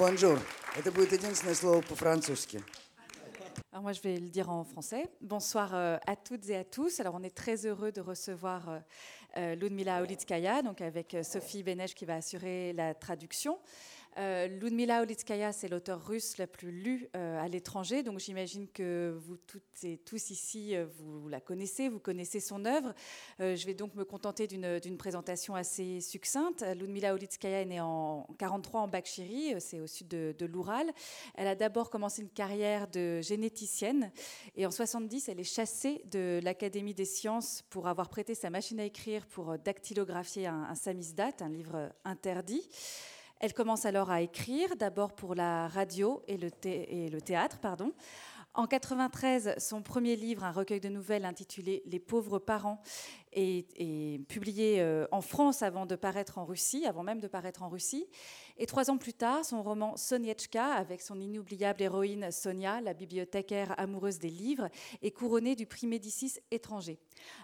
Bonjour. Это будет единственное слово по-французски. Alors moi, je vais le dire en français. Bonsoir euh, à toutes et à tous. Alors, on est très heureux de recevoir euh, euh, Ludmila Olitskaya, donc avec euh, Sophie Benej qui va assurer la traduction. Euh, Ludmila Olitskaya, c'est l'auteur russe la plus lue euh, à l'étranger, donc j'imagine que vous toutes et tous ici, euh, vous la connaissez, vous connaissez son œuvre. Je vais donc me contenter d'une présentation assez succincte. Ludmila Olitskaya est née en 43 en Bakchiri, c'est au sud de, de l'Oural. Elle a d'abord commencé une carrière de généticienne et en 70, elle est chassée de l'Académie des sciences pour avoir prêté sa machine à écrire pour dactylographier un samizdat, un livre interdit. Elle commence alors à écrire, d'abord pour la radio et le, théâtre. Pardon. En 93, son premier livre, un recueil de nouvelles intitulé Les pauvres parents, est, publié euh, en France avant de paraître en Russie, avant même de paraître en Russie. Et trois ans plus tard, son roman Soniechka, avec son inoubliable héroïne Sonia, la bibliothécaire amoureuse des livres, est couronné du prix Médicis étranger.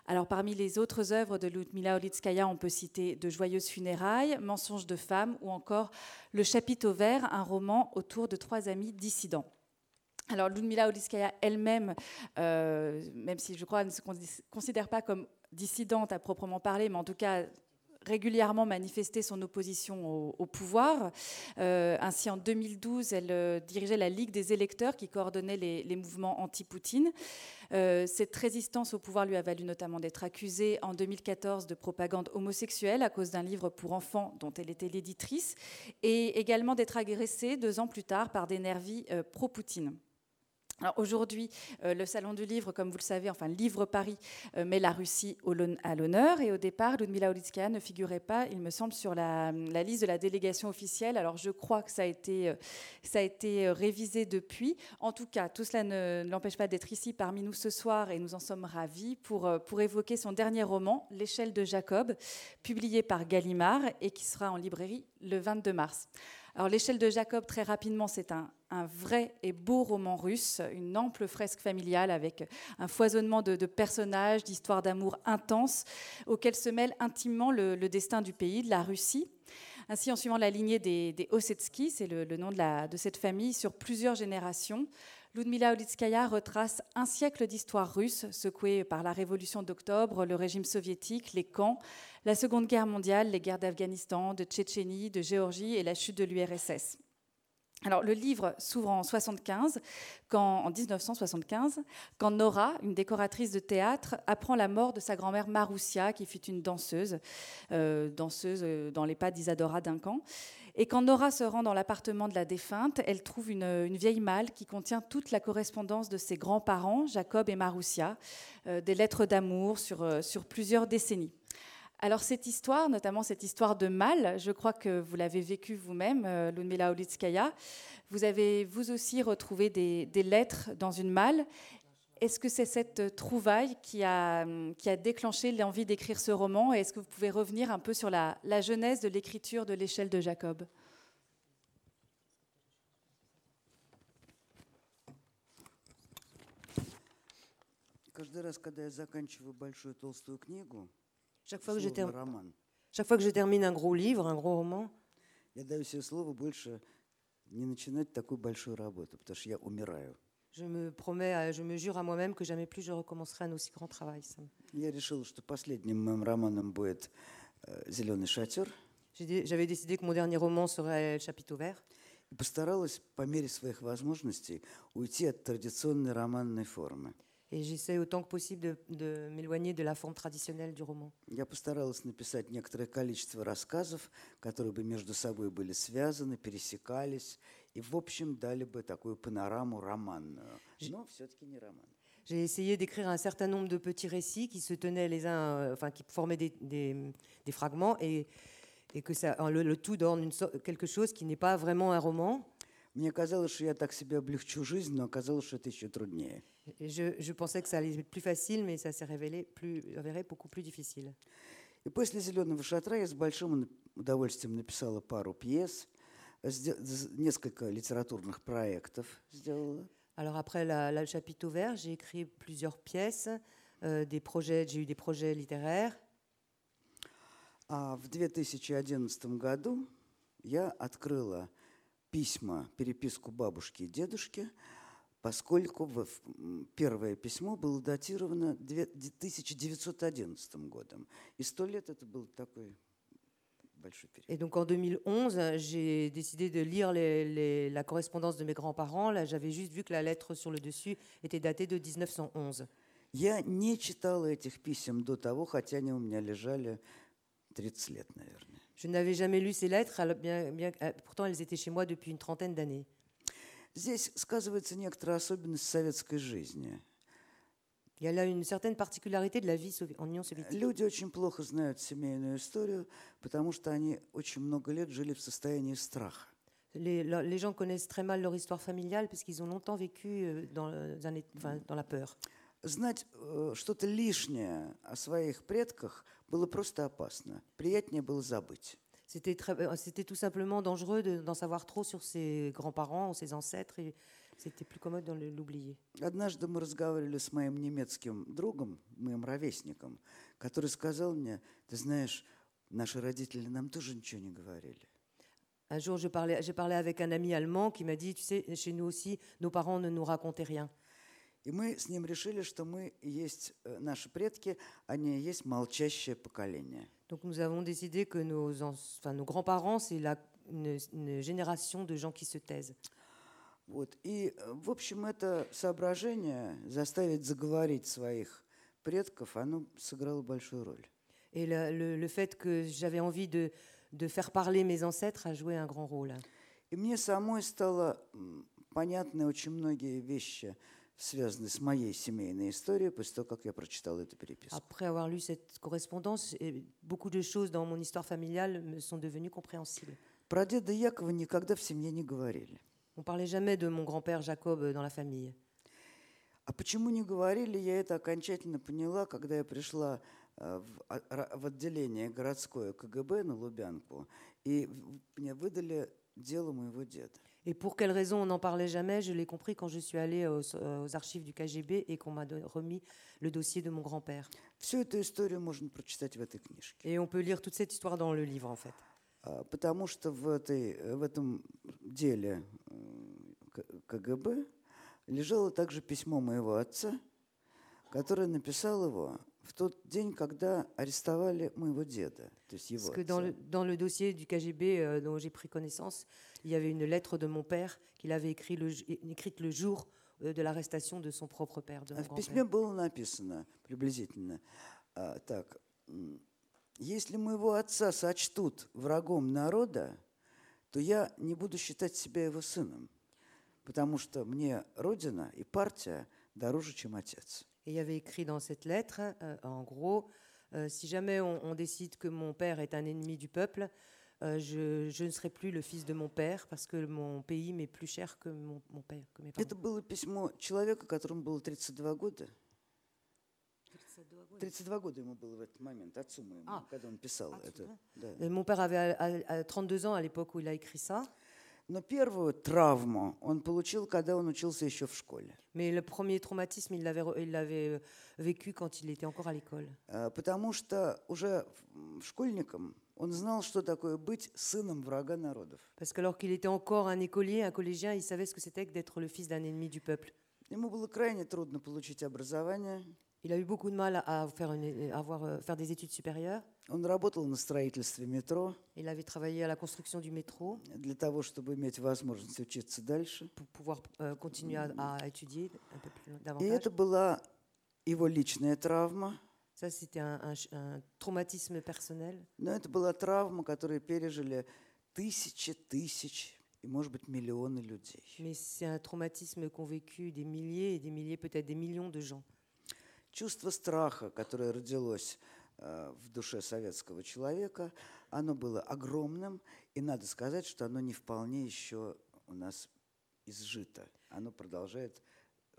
Alors, parmi les autres œuvres de Ludmila Olitskaya, on peut citer De joyeuses funérailles, Mensonges de femmes ou encore Le chapiteau vert, un roman autour de trois amis dissidents. Alors, Ludmila Olitskaya elle-même, euh, même si je crois ne se con- considère pas comme dissidente à proprement parler, mais en tout cas régulièrement manifesté son opposition au, pouvoir. Euh, ainsi, en 2012, elle euh, dirigeait la Ligue des électeurs qui coordonnait les, mouvements anti-Poutine. Cette résistance au pouvoir lui a valu notamment d'être accusée en 2014 de propagande homosexuelle à cause d'un livre pour enfants dont elle était l'éditrice, et également d'être agressée deux ans plus tard par des nervis pro-Poutine. Aujourd'hui, euh, le Salon du Livre, comme vous le savez, enfin Livre Paris, euh, met la Russie au à l'honneur. Et au départ, Ludmila Olitskaya ne figurait pas, il me semble, sur la, liste de la délégation officielle. Alors je crois que ça a été, euh, révisé depuis. En tout cas, tout cela ne, l'empêche pas d'être ici parmi nous ce soir et nous en sommes ravis pour, pour évoquer son dernier roman, L'échelle de Jacob, publié par Gallimard et qui sera en librairie le 22 mars. Alors, L'échelle de Jacob, très rapidement, c'est un, vrai et beau roman russe, une ample fresque familiale avec un foisonnement de, personnages, d'histoires d'amour intenses, auxquelles se mêle intimement le, destin du pays, de la Russie. Ainsi, en suivant la lignée des, des Ossetsky, c'est le, nom de, de cette famille, sur plusieurs générations, Ludmila Olitskaya retrace un siècle d'histoire russe, secouée par la révolution d'octobre, le régime soviétique, les camps, la Seconde Guerre mondiale, les guerres d'Afghanistan, de Tchétchénie, de Géorgie et la chute de l'URSS. Alors, le livre s'ouvre en 75, quand, en 1975, quand Nora, une décoratrice de théâtre, apprend la mort de sa grand-mère Maroussia, qui fut une danseuse, euh, danseuse euh, dans les pas d'Isadora Duncan. Et quand Nora se rend dans l'appartement de la défunte, elle trouve une, une vieille malle qui contient toute la correspondance de ses grands-parents, Jacob et Maroussia, euh, des lettres d'amour euh, sur plusieurs décennies. Alors cette histoire, notamment cette histoire de mal, je crois que vous l'avez vécue vous-même, euh, Ludmila Olitskaya. Vous avez vous aussi retrouvé des, des lettres dans une malle. Est-ce que c'est cette trouvaille qui a, qui a déclenché l'envie d'écrire ce roman Et est-ce que vous pouvez revenir un peu sur la, la genèse de l'écriture de l'échelle de Jacob Каждый раз, когда я заканчиваю большую толстую книгу, Chaque fois, que je словно ter- роман, Chaque fois que je termine un gros livre, un gros roman, я даю себе слово больше не начинать такую большую работу, потому что я умираю. je me promets, à- je me jure à moi-même que jamais plus je recommencerai un aussi grand travail. Ça me- Я решил, что последним моим романом будет «Зеленый шатер», J'ai dé- J'avais décidé que mon dernier roman serait Le chapiteau vert. и постаралась по мере своих возможностей уйти от традиционной романной формы. Et j'essaie autant que possible de, de m'éloigner de la forme traditionnelle du roman. Я постаралась написать некоторое количество рассказов, которые бы между собой были связаны, пересекались и, в общем, дали бы такую панораму романную. Но все-таки не роман. J'ai essayé d'écrire un certain nombre de petits récits qui se tenaient les uns, euh, enfin qui formaient des, des- des fragments et, et que ça, le, le tout donne une sorte- quelque chose qui n'est pas vraiment un roman. Мне казалось, что я так себе облегчу жизнь, но оказалось, что это еще труднее. Je, je pensais que ça allait être plus facile, mais ça s'est révélé plus, avéré beaucoup plus difficile. И после «Зеленого шатра» я с большим удовольствием написала пару пьес, несколько литературных проектов сделала. Alors après la, la- chapiteau vert, j'ai écrit plusieurs pièces, euh, des projets, j'ai eu des projets littéraires. А в 2011 году я открыла письма, переписку бабушки и дедушки, поскольку первое письмо было датировано две- 1911 годом. И сто лет это был такой большой период. Et donc en 2011, j'ai décidé de lire les- les- la correspondance de mes grands-parents. Là, j'avais juste vu que la lettre sur le dessus était datée de 1911. Я не читала этих писем до того, хотя они у меня лежали 30 лет, наверное. Je n'avais jamais lu ces lettres, alors bien, bien- euh, pourtant elles étaient chez moi depuis une trentaine d'années. Здесь сказывается некоторая особенность советской жизни. Il y a là une certaine particularité de la vie sovi- en Union soviétique. Люди очень плохо знают семейную историю, потому что они очень много лет жили в состоянии страха. Les, la- les gens connaissent très mal leur histoire familiale parce qu'ils ont longtemps vécu euh, dans, le- un é- enfin, dans la peur. Знать э, что-то лишнее о своих предках было просто опасно. Приятнее было забыть. C'était euh, c'était tout simplement dangereux de- d'en savoir trop sur ses grands-parents ou ses ancêtres et c'était plus commode de l'oublier. Однажды мы разговаривали с моим немецким другом, моим ровесником, который сказал мне, ты знаешь, наши родители нам тоже ничего не говорили. Un jour, je parlais- j'ai parlé avec un ami allemand qui m'a dit, tu sais, chez nous aussi, nos parents ne nous racontaient rien. И мы с ним решили, что мы есть э, наши предки, они и есть молчащее поколение. Donc nous avons décidé que nos, enfin, nos grands-parents, c'est la- une, une génération de gens qui se taisent. Вот. И, э, в общем, это соображение заставить заговорить своих предков, оно сыграло большую роль. Et le, le- le fait que j'avais envie de, de faire parler mes ancêtres a joué un grand rôle. И мне самой стало понятны очень многие вещи, связанные с моей семейной историей, после того, как я прочитал эту переписку. Après avoir lu cette correspondance, beaucoup de choses dans mon histoire familiale me sont devenues compréhensibles. Про деда Якова никогда в семье не говорили. On parlait jamais de mon grand-père Jacob dans la famille. А почему не говорили, я это окончательно поняла, когда я пришла э, в, а- в отделение городское КГБ на Лубянку, и мне выдали дело моего деда. Et pour quelle raison on n'en parlait jamais, je l'ai compris quand je suis allée aux, aux archives du KGB et qu'on m'a don- remis le dossier de mon grand-père. Всю эту историю можно прочитать в этой книжке. Et on peut lire toute cette histoire dans le livre, en fait. А, Потому что в, этой, э, в этом деле э, К- КГБ лежало также письмо моего отца, который написал его в тот день, когда арестовали моего деда, то есть его Parce que dans отца. le, dans le dossier du KGB euh, dont j'ai pris connaissance, il y avait une lettre de mon père qu'il avait écrit le, écrite le jour euh, de l'arrestation de son propre père, de А mon В письме grand-père. было написано приблизительно а, так. м, Если моего отца сочтут врагом народа, то я не буду считать себя его сыном, потому что мне Родина и партия дороже, чем отец. Et il y avait écrit dans cette lettre, euh, en gros, euh, si jamais on, on décide que mon père est un ennemi du peuple, euh, je, je ne serai plus le fils de mon père parce que mon pays m'est plus cher que mon, mon père, que mes parents. Это было письмо человека, которому было 32 года. 32 года ему было в этот момент, отцу моему, А, когда он писал это. да. Et mon père avait à- à- à 32 ans à l'époque où il a écrit ça, Но первую травму он получил, когда он учился еще в школе. mais le premier traumatisme, il l'avait re- il l'avait euh, vécu quand il était encore à l'école. Э, Потому что уже м, школьником он знал, что такое быть сыном врага народов. Parce qu'alors qu'il était encore un écolier, un collégien, il savait ce que c'était que d'être le fils d'un ennemi du peuple. Ему было крайне трудно получить образование. Il a eu beaucoup de mal à, faire, une- à avoir, euh, faire des études supérieures. Он работал на строительстве метро Il avait travaillé à la construction du métro для того, чтобы иметь возможность учиться дальше. pour pouvoir euh, continuer à, à étudier un peu plus И davantage. это была его личная травма, Ça, c'était un, un un traumatisme personnel. но это была травма, которую пережили тысячи тысяч и, может быть, миллионы людей. Mais c'est un traumatisme qu'ont vécu des milliers et des milliers, peut-être des millions de gens. Чувство страха, которое родилось э, в душе советского человека, оно было огромным, и надо сказать, что оно не вполне еще у нас изжито. Оно продолжает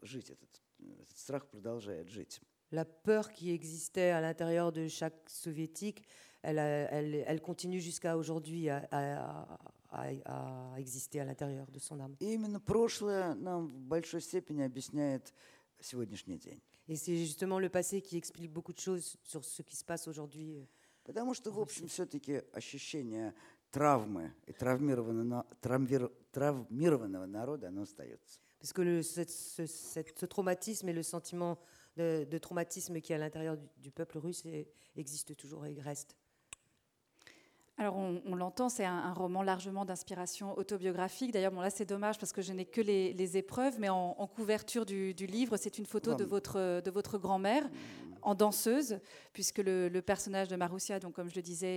жить, этот, этот страх продолжает жить. La peur qui existait à l'intérieur de chaque soviétique, elle, a- elle, elle continue jusqu'à aujourd'hui à, à- à- à exister à l'intérieur de son âme. И именно прошлое нам в большой степени объясняет сегодняшний день. Et c'est justement le passé qui explique beaucoup de choses sur ce qui se passe aujourd'hui. Потому что, в общем, все-таки ощущение травмы и травмированного, травмир- травмированного народа, оно остается. Parce que le- ce, ce- cette- ce traumatisme et le sentiment de, de traumatisme qui est à l'intérieur du, du peuple russe est- existe toujours et reste. Alors on, on l'entend, c'est un, un roman largement d'inspiration autobiographique. D'ailleurs, bon là c'est dommage parce que je n'ai que les, les épreuves, mais en, en couverture du, du livre, c'est une photo de votre, de votre grand-mère en danseuse, puisque le, le personnage de Marussia, donc comme je le disais,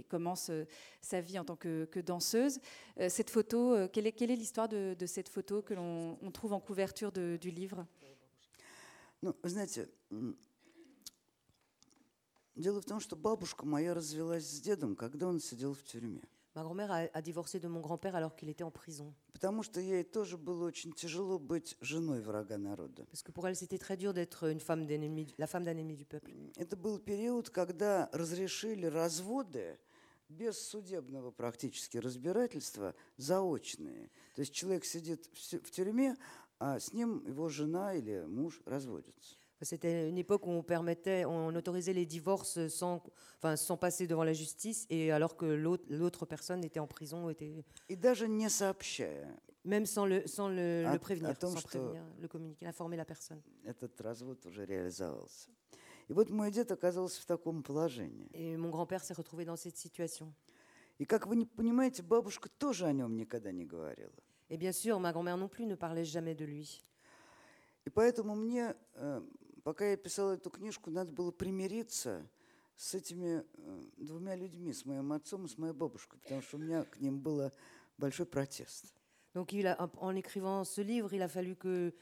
est- commence euh, sa vie en tant que, que danseuse. Euh, cette photo, euh, quelle est, quelle est l'histoire de, de cette photo que l'on on trouve en couverture de- du livre? Ну, вы знаете, дело в том, что бабушка моя развелась с дедом, когда он сидел в тюрьме. Ma grand-mère a, a divorcé de mon grand-père alors qu'il était en prison. Потому что ей тоже было очень тяжело быть женой врага народа. Parce que pour elle, c'était très dur d'être une femme d'ennemi, la femme d'un ennemi du peuple. Это был период, когда разрешили разводы без судебного практически разбирательства заочные. То есть человек сидит в тюрьме, а с ним его жена или муж разводятся. C'était une époque où on permettait, on autorisait les divorces sans, enfin, sans passer devant la justice, et alors que l'autre l'autre personne était en prison, était, И даже не сообщая même sans le, sans le, А- le prévenir, о том, sans что- prévenir, le communiquer, informer la personne. этот развод уже реализовался. И вот мой дед оказался в таком положении. Et mon grand-père s'est retrouvé dans cette situation. И как вы не понимаете, бабушка тоже о нем никогда не говорила. Et bien sûr, ma grand-mère non plus ne parlait jamais de lui. И поэтому мне, э, пока я писал эту книжку, надо было примириться с этими э, двумя людьми, с моим отцом и с моей бабушкой, потому что у меня к ним был большой протест. Donc, il a, en écrivant ce livre, il a fallu que,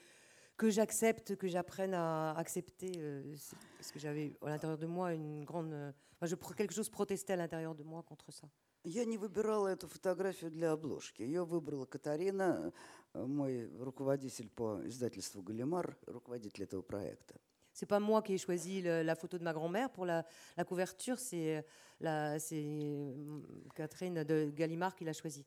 que j'accepte, que j'apprenne à accepter, euh, ce- parce que j'avais à l'intérieur de moi une grande. euh, enfin, je, pro- quelque chose protestait à l'intérieur de moi contre ça. Я не выбирала эту фотографию для обложки. Ее выбрала Катарина, э, мой руководитель по издательству «Галимар», руководитель этого проекта. C'est pas moi qui ai choisi le- la photo de ma grand-mère pour la, la couverture, c'est euh, Catherine de Gallimard qui l'a choisi.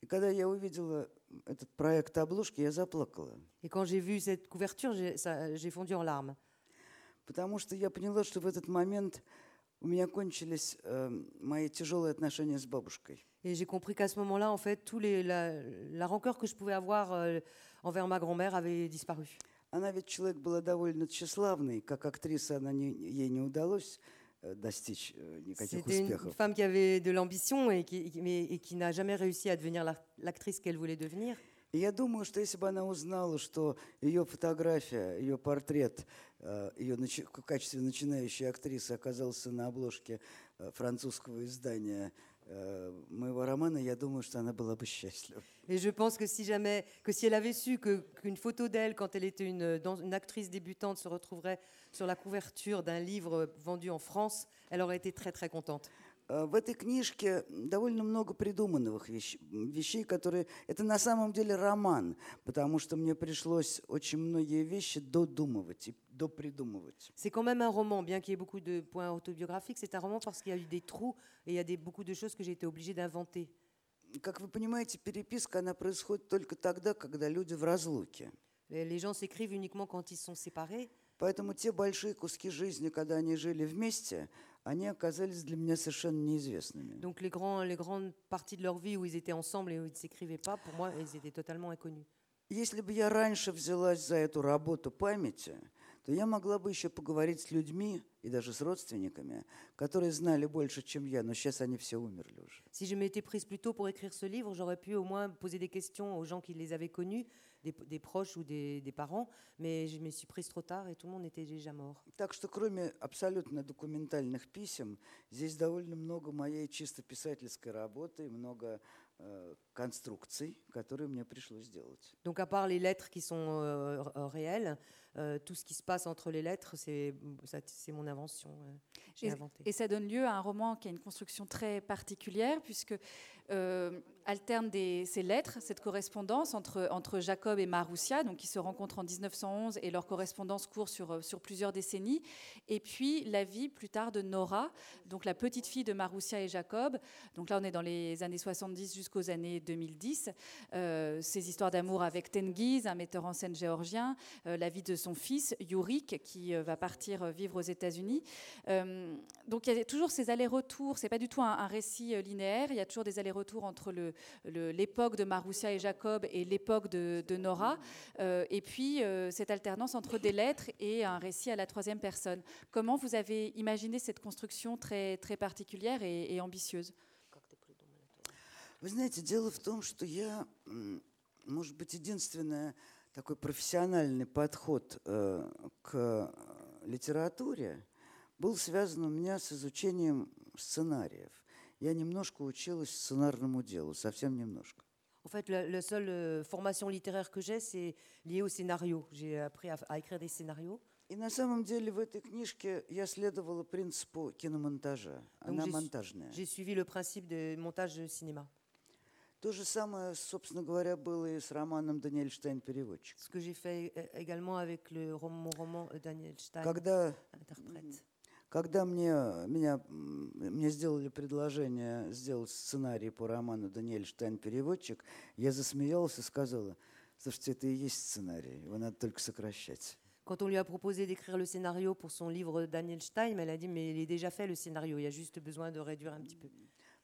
И когда я увидела этот проект обложки, я заплакала. Et quand j'ai vu cette couverture, j'ai fondu en larmes. Потому что я поняла, что в этот момент у меня кончились э, мои тяжелые отношения с бабушкой. Et j'ai compris qu'à ce moment-là, en fait, tous les, la, la rancœur que je pouvais avoir euh, envers ma grand-mère avait disparu. Она ведь человек была довольно тщеславный, как актриса она не, ей не удалось э, достичь э, никаких C'était une успехов. femme qui avait de l'ambition et qui, mais- et qui n'a jamais réussi à devenir la- l'actrice qu'elle voulait devenir. И я думаю, что если бы она узнала, что ее фотография, ее портрет, э, ее начи- в качестве начинающей актрисы оказался на обложке э, французского издания э, моего романа, я думаю, что она была бы счастлива. Et je pense que si jamais, que si elle avait su que- qu'une photo d'elle, quand elle était une, dans- une actrice débutante, se retrouverait sur la couverture d'un livre vendu en France, elle aurait été très très contente. Э, В этой книжке довольно много придуманных вещ- вещей, которые... Это на самом деле роман, потому что мне пришлось очень многие вещи додумывать и. C'est quand même un roman, bien qu'il y ait beaucoup de points autobiographiques, c'est un roman parce qu'il y a eu des trous et il y a des, beaucoup de choses que j'ai été obligée d'inventer. Как вы понимаете, переписка, она происходит только тогда, когда люди в разлуке. Les gens s'écrivent uniquement quand ils sont séparés. Поэтому те большие куски жизни, когда они жили вместе, они оказались для меня совершенно неизвестными. Donc les, grands, les grandes parties de leur vie où ils étaient ensemble et où ils ne s'écrivaient pas, pour moi, ils étaient totalement inconnus. Если бы я раньше взялась за эту работу памяти, то я могла бы еще поговорить с людьми и даже с родственниками, которые знали больше, чем я, но сейчас они все умерли уже. Si je m'étais prise plus tôt pour écrire ce livre, j'aurais pu au moins poser des questions aux gens qui les avaient connus, des, des proches ou des, des parents, mais je me suis prise trop tard et tout le monde était déjà mort. Так что кроме абсолютно документальных писем, здесь довольно много моей чисто писательской работы много конструкций, которые мне пришлось сделать. Donc à part les lettres qui sont euh, r- réelles, euh, tout ce qui se passe entre les lettres, c'est ça- c'est mon invention. euh, J'ai Et, inventé. et ça donne lieu à un roman qui a une construction très particulière, puisque euh, alterne ces lettres, cette correspondance entre, Jacob et Marussia, donc qui se rencontrent en 1911 et leur correspondance court sur, euh, sur plusieurs décennies, et puis la vie plus tard de Nora, donc la petite fille de Marussia et Jacob. Donc là, on est dans les années 70 jusqu'aux années 2010. Euh, ces histoires d'amour avec Tengiz, un metteur en scène géorgien, euh, la vie de son fils, Yurik, qui euh, va partir vivre aux États-Unis donc il y a toujours ces allers-retours. C'est pas du tout un, récit linéaire. Il y a toujours des allers-retours entre l'époque le, de Maroussia et Jacob et l'époque de, de, Nora. Euh, et puis cette alternance entre des lettres et un récit à la troisième personne. Comment vous avez imaginé cette construction très, très particulière et, et ambitieuse Вы знаете, дело в том, что я, может быть, единственное такой профессиональный подход э, к литературе был связан у меня с изучением сценариев. Я немножко училась сценарному делу, совсем немножко. En fait, la, la seule euh, formation littéraire que j'ai, c'est liée au scénario. J'ai appris à, à écrire des scénarios. И на самом деле в этой книжке я следовала принципу киномонтажа. Она монтажная. J'ai suivi le principe de montage de cinéma. То же самое, собственно говоря, было и с романом Даниэль Штайн «Переводчик». Ce que j'ai fait également avec le roman, roman Daniel Stein, когда, interprète. Когда мне, меня, мне сделали предложение сделать сценарий по роману Даниэль Штайн «Переводчик», я засмеялась и сказала, слушайте, это и есть сценарий, его надо только сокращать. Quand on lui a proposé d'écrire le scénario pour son livre Daniel Stein, elle a dit mais il est déjà fait le scénario, il y a juste besoin de réduire un petit peu.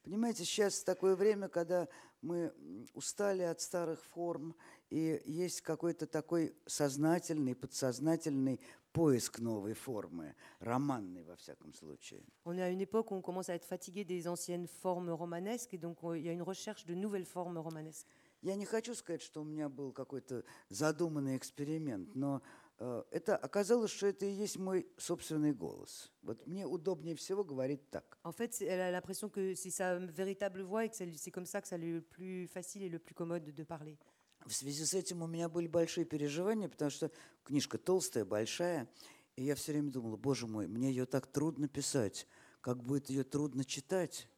Понимаете, сейчас такое время, когда мы устали от старых форм, и есть какой-то такой сознательный, подсознательный поиск новой формы, романной во всяком случае. On est à une époque où on commence à être fatigué des anciennes formes romanesques, et donc il y a une recherche de nouvelles formes romanesques. Я не хочу сказать, что у меня был какой-то задуманный эксперимент, но Э, это оказалось, что это и есть мой собственный голос. Вот мне удобнее всего говорить так. En fait, elle a l'impression que c'est sa véritable voix et que c'est comme ça que ça le plus facile et le plus commode de parler. В связи с этим у меня были большие переживания, потому что книжка толстая, большая, и я все время думала, боже мой, мне ее так трудно писать, как будет ее трудно читать.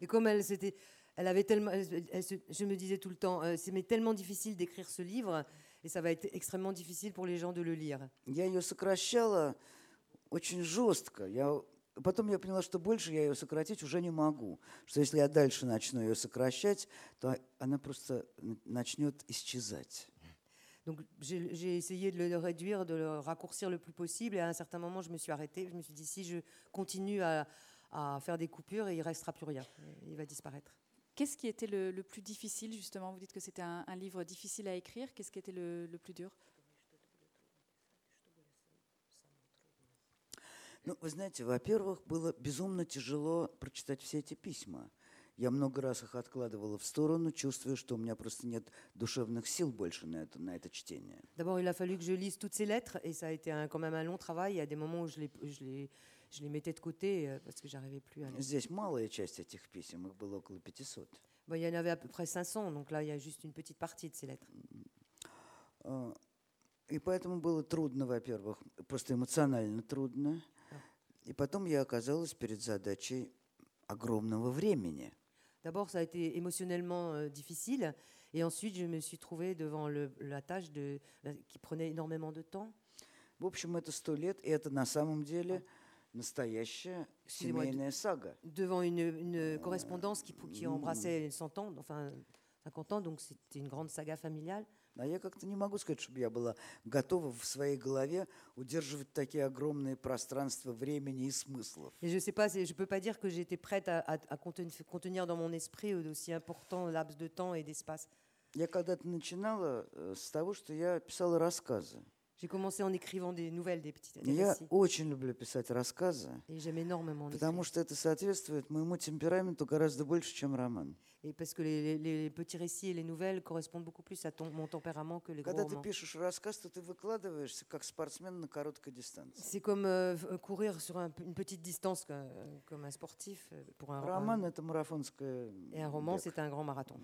Et comme elle s'était, elle avait tellement, elle, elle, je me disais tout le temps, euh, c'est tellement difficile d'écrire ce livre. et ça va être extrêmement difficile pour les gens de le lire. Я ее сокращала очень жестко. Я Потом я поняла, что больше я ее сократить уже не могу. Что если я дальше начну ее сокращать, то она просто начнет исчезать. Donc j'ai essayé de le réduire, de le raccourcir le plus possible. Et à un certain moment, je me suis arrêtée. Je me suis dit, si je continue à, à faire des coupures, il ne restera plus rien. Il va disparaître. Qu'est-ce qui était le, le, plus difficile, justement Vous dites que c'était un, un, livre difficile à écrire. Qu'est-ce qui était le, le plus dur Ну, вы знаете, во-первых, было безумно тяжело прочитать все эти письма. Я много раз их откладывала в сторону, чувствуя, что у меня просто нет душевных сил больше на это, на это чтение. D'abord, il a fallu que je lise toutes ces lettres, et ça a été un, quand même un long travail. Il y a des moments où je les, je les je les mettais de côté euh, parce que j'arrivais plus à lire. Здесь малая часть этих писем, их было около 500. Bon, il y en avait à peu près 500, donc là, il y a juste une petite partie de ces lettres. И поэтому было трудно, во-первых, просто эмоционально трудно. И потом я оказалась перед задачей огромного времени. D'abord, ça a été émotionnellement euh, difficile, et ensuite, je me suis trouvée devant le, la tâche de, la, qui prenait énormément de temps. В общем, это сто лет, и это на самом деле настоящая семейная сага. Devant une, une correspondance qui, qui embrassait 100 ans, enfin 50 ans, donc c'était une grande saga familiale. А я как-то не могу сказать, чтобы я была готова в своей голове удерживать такие огромные пространства времени и смыслов. Et je sais pas, je peux pas dire que j'étais prête à, à, à contenir dans mon esprit d'aussi important laps de temps et d'espace. Я когда-то начинала с того, что я писала рассказы. J'ai commencé en écrivant des nouvelles, des petites des Я récits. очень люблю писать рассказы, Et j'aime énormément en потому écrire. что это соответствует моему темпераменту гораздо больше, чем роман. Et parce que les, petits récits et les nouvelles correspondent beaucoup plus à mon tempérament que les gros C'est comme euh, courir sur une petite distance euh, comme, un sportif euh, pour un roman. Et un roman, c'est un grand marathon.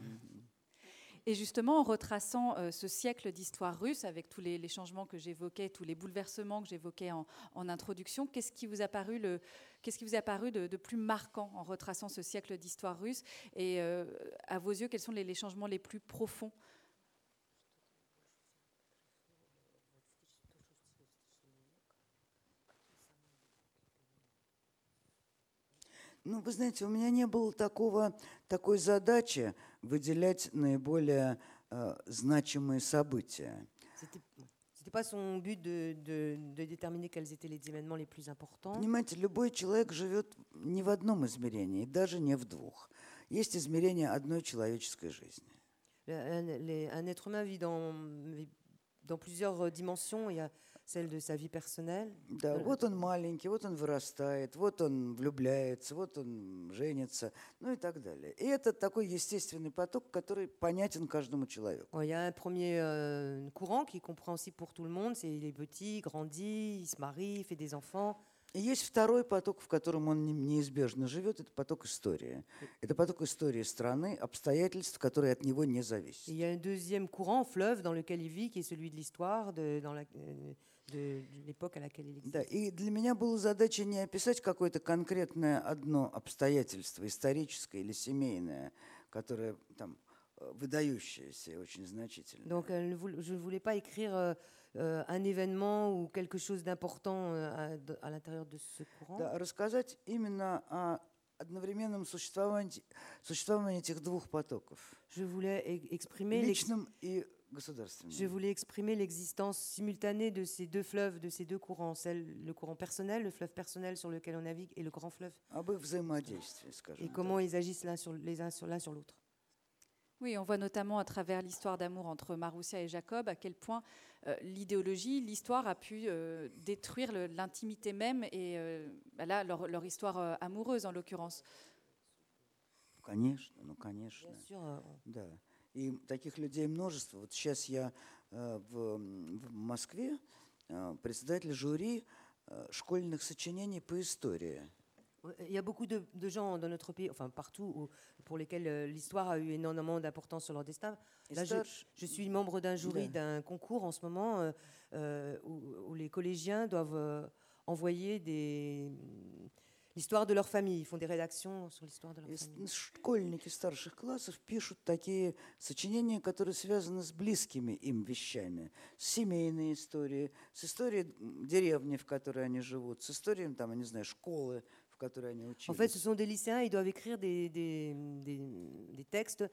Et justement, en retraçant euh, ce siècle d'histoire russe, avec tous les, changements que j'évoquais, tous les bouleversements que j'évoquais en, introduction, qu'est-ce qui vous a paru, qu'est-ce qui vous a paru de, plus marquant en retraçant ce siècle d'histoire russe? Et euh, à vos yeux, quels sont les changements les plus profonds Ну, вы знаете, у меня не было такого, такой задачи выделять наиболее э, значимые события. C'était pas son but de, de- de déterminer quels étaient les événements les plus importants. Понимаете, любой человек живет не в одном измерении, даже не в двух. Есть измерение одной человеческой жизни. Un, les- un être humain vit dans, dans plusieurs euh, dimensions. Il y a celle de sa vie personnelle. Да, Э, вот он маленький, вот он вырастает, вот он влюбляется, вот он женится, ну и так далее. И это такой естественный поток, который понятен каждому человеку. Bon, Il y a un premier euh, courant qui est compréhensible pour tout le monde. C'est il est petit, il grandit, il se marie, il fait des enfants. И есть второй поток, в котором он не- неизбежно живет, это поток истории. Это поток истории страны, обстоятельств, которые от него не Et зависят. il y a un deuxième courant, fleuve, dans lequel il vit, qui est celui de l'histoire, de, dans la- euh. Да, и для меня была задача не описать какое-то конкретное одно обстоятельство, историческое или семейное, которое там э, выдающееся и очень значительное. Donc, voul- je ne voulais pas écrire euh, euh, un événement ou quelque chose d'important euh, à, l'intérieur de ce courant. Да, рассказать именно о одновременном существовании, существовании этих двух потоков, Je voulais e- exprimer личном и Je voulais exprimer l'existence simultanée de ces deux fleuves, de ces deux courants, le courant personnel, le fleuve personnel sur lequel on navigue, et le grand fleuve. Et comment ils agissent l'un sur les uns sur l'un sur l'autre. Oui, on voit notamment à travers l'histoire d'amour entre Maroussia et Jacob à quel point euh, l'idéologie, l'histoire a pu euh, détruire l'intimité même et euh, bah là leur, leur histoire amoureuse en l'occurrence. Bien sûr. Да. И таких людей множество. Вот сейчас я э, в, м, в Москве э, председатель жюри э, школьных сочинений по истории. on- il y a beaucoup de, de gens dans notre pays, enfin partout, où- pour lesquels euh, l'histoire a eu énormément d'importance sur leur destin. И Là, je, старш- je suis membre d'un jury Да. d'un concours en ce moment euh, euh, où, où les collégiens doivent euh, envoyer des l'histoire de leur famille. Ils font des rédactions sur l'histoire de leur И с- famille. школьники старших классов пишут такие сочинения, которые связаны с близкими им вещами. С семейной историей, с историей м, деревни, в которой они живут, с историей, там, я не знаю, школы, в которой они En учились. fait, ce sont des lycéens, ils doivent écrire des, des- des- des textes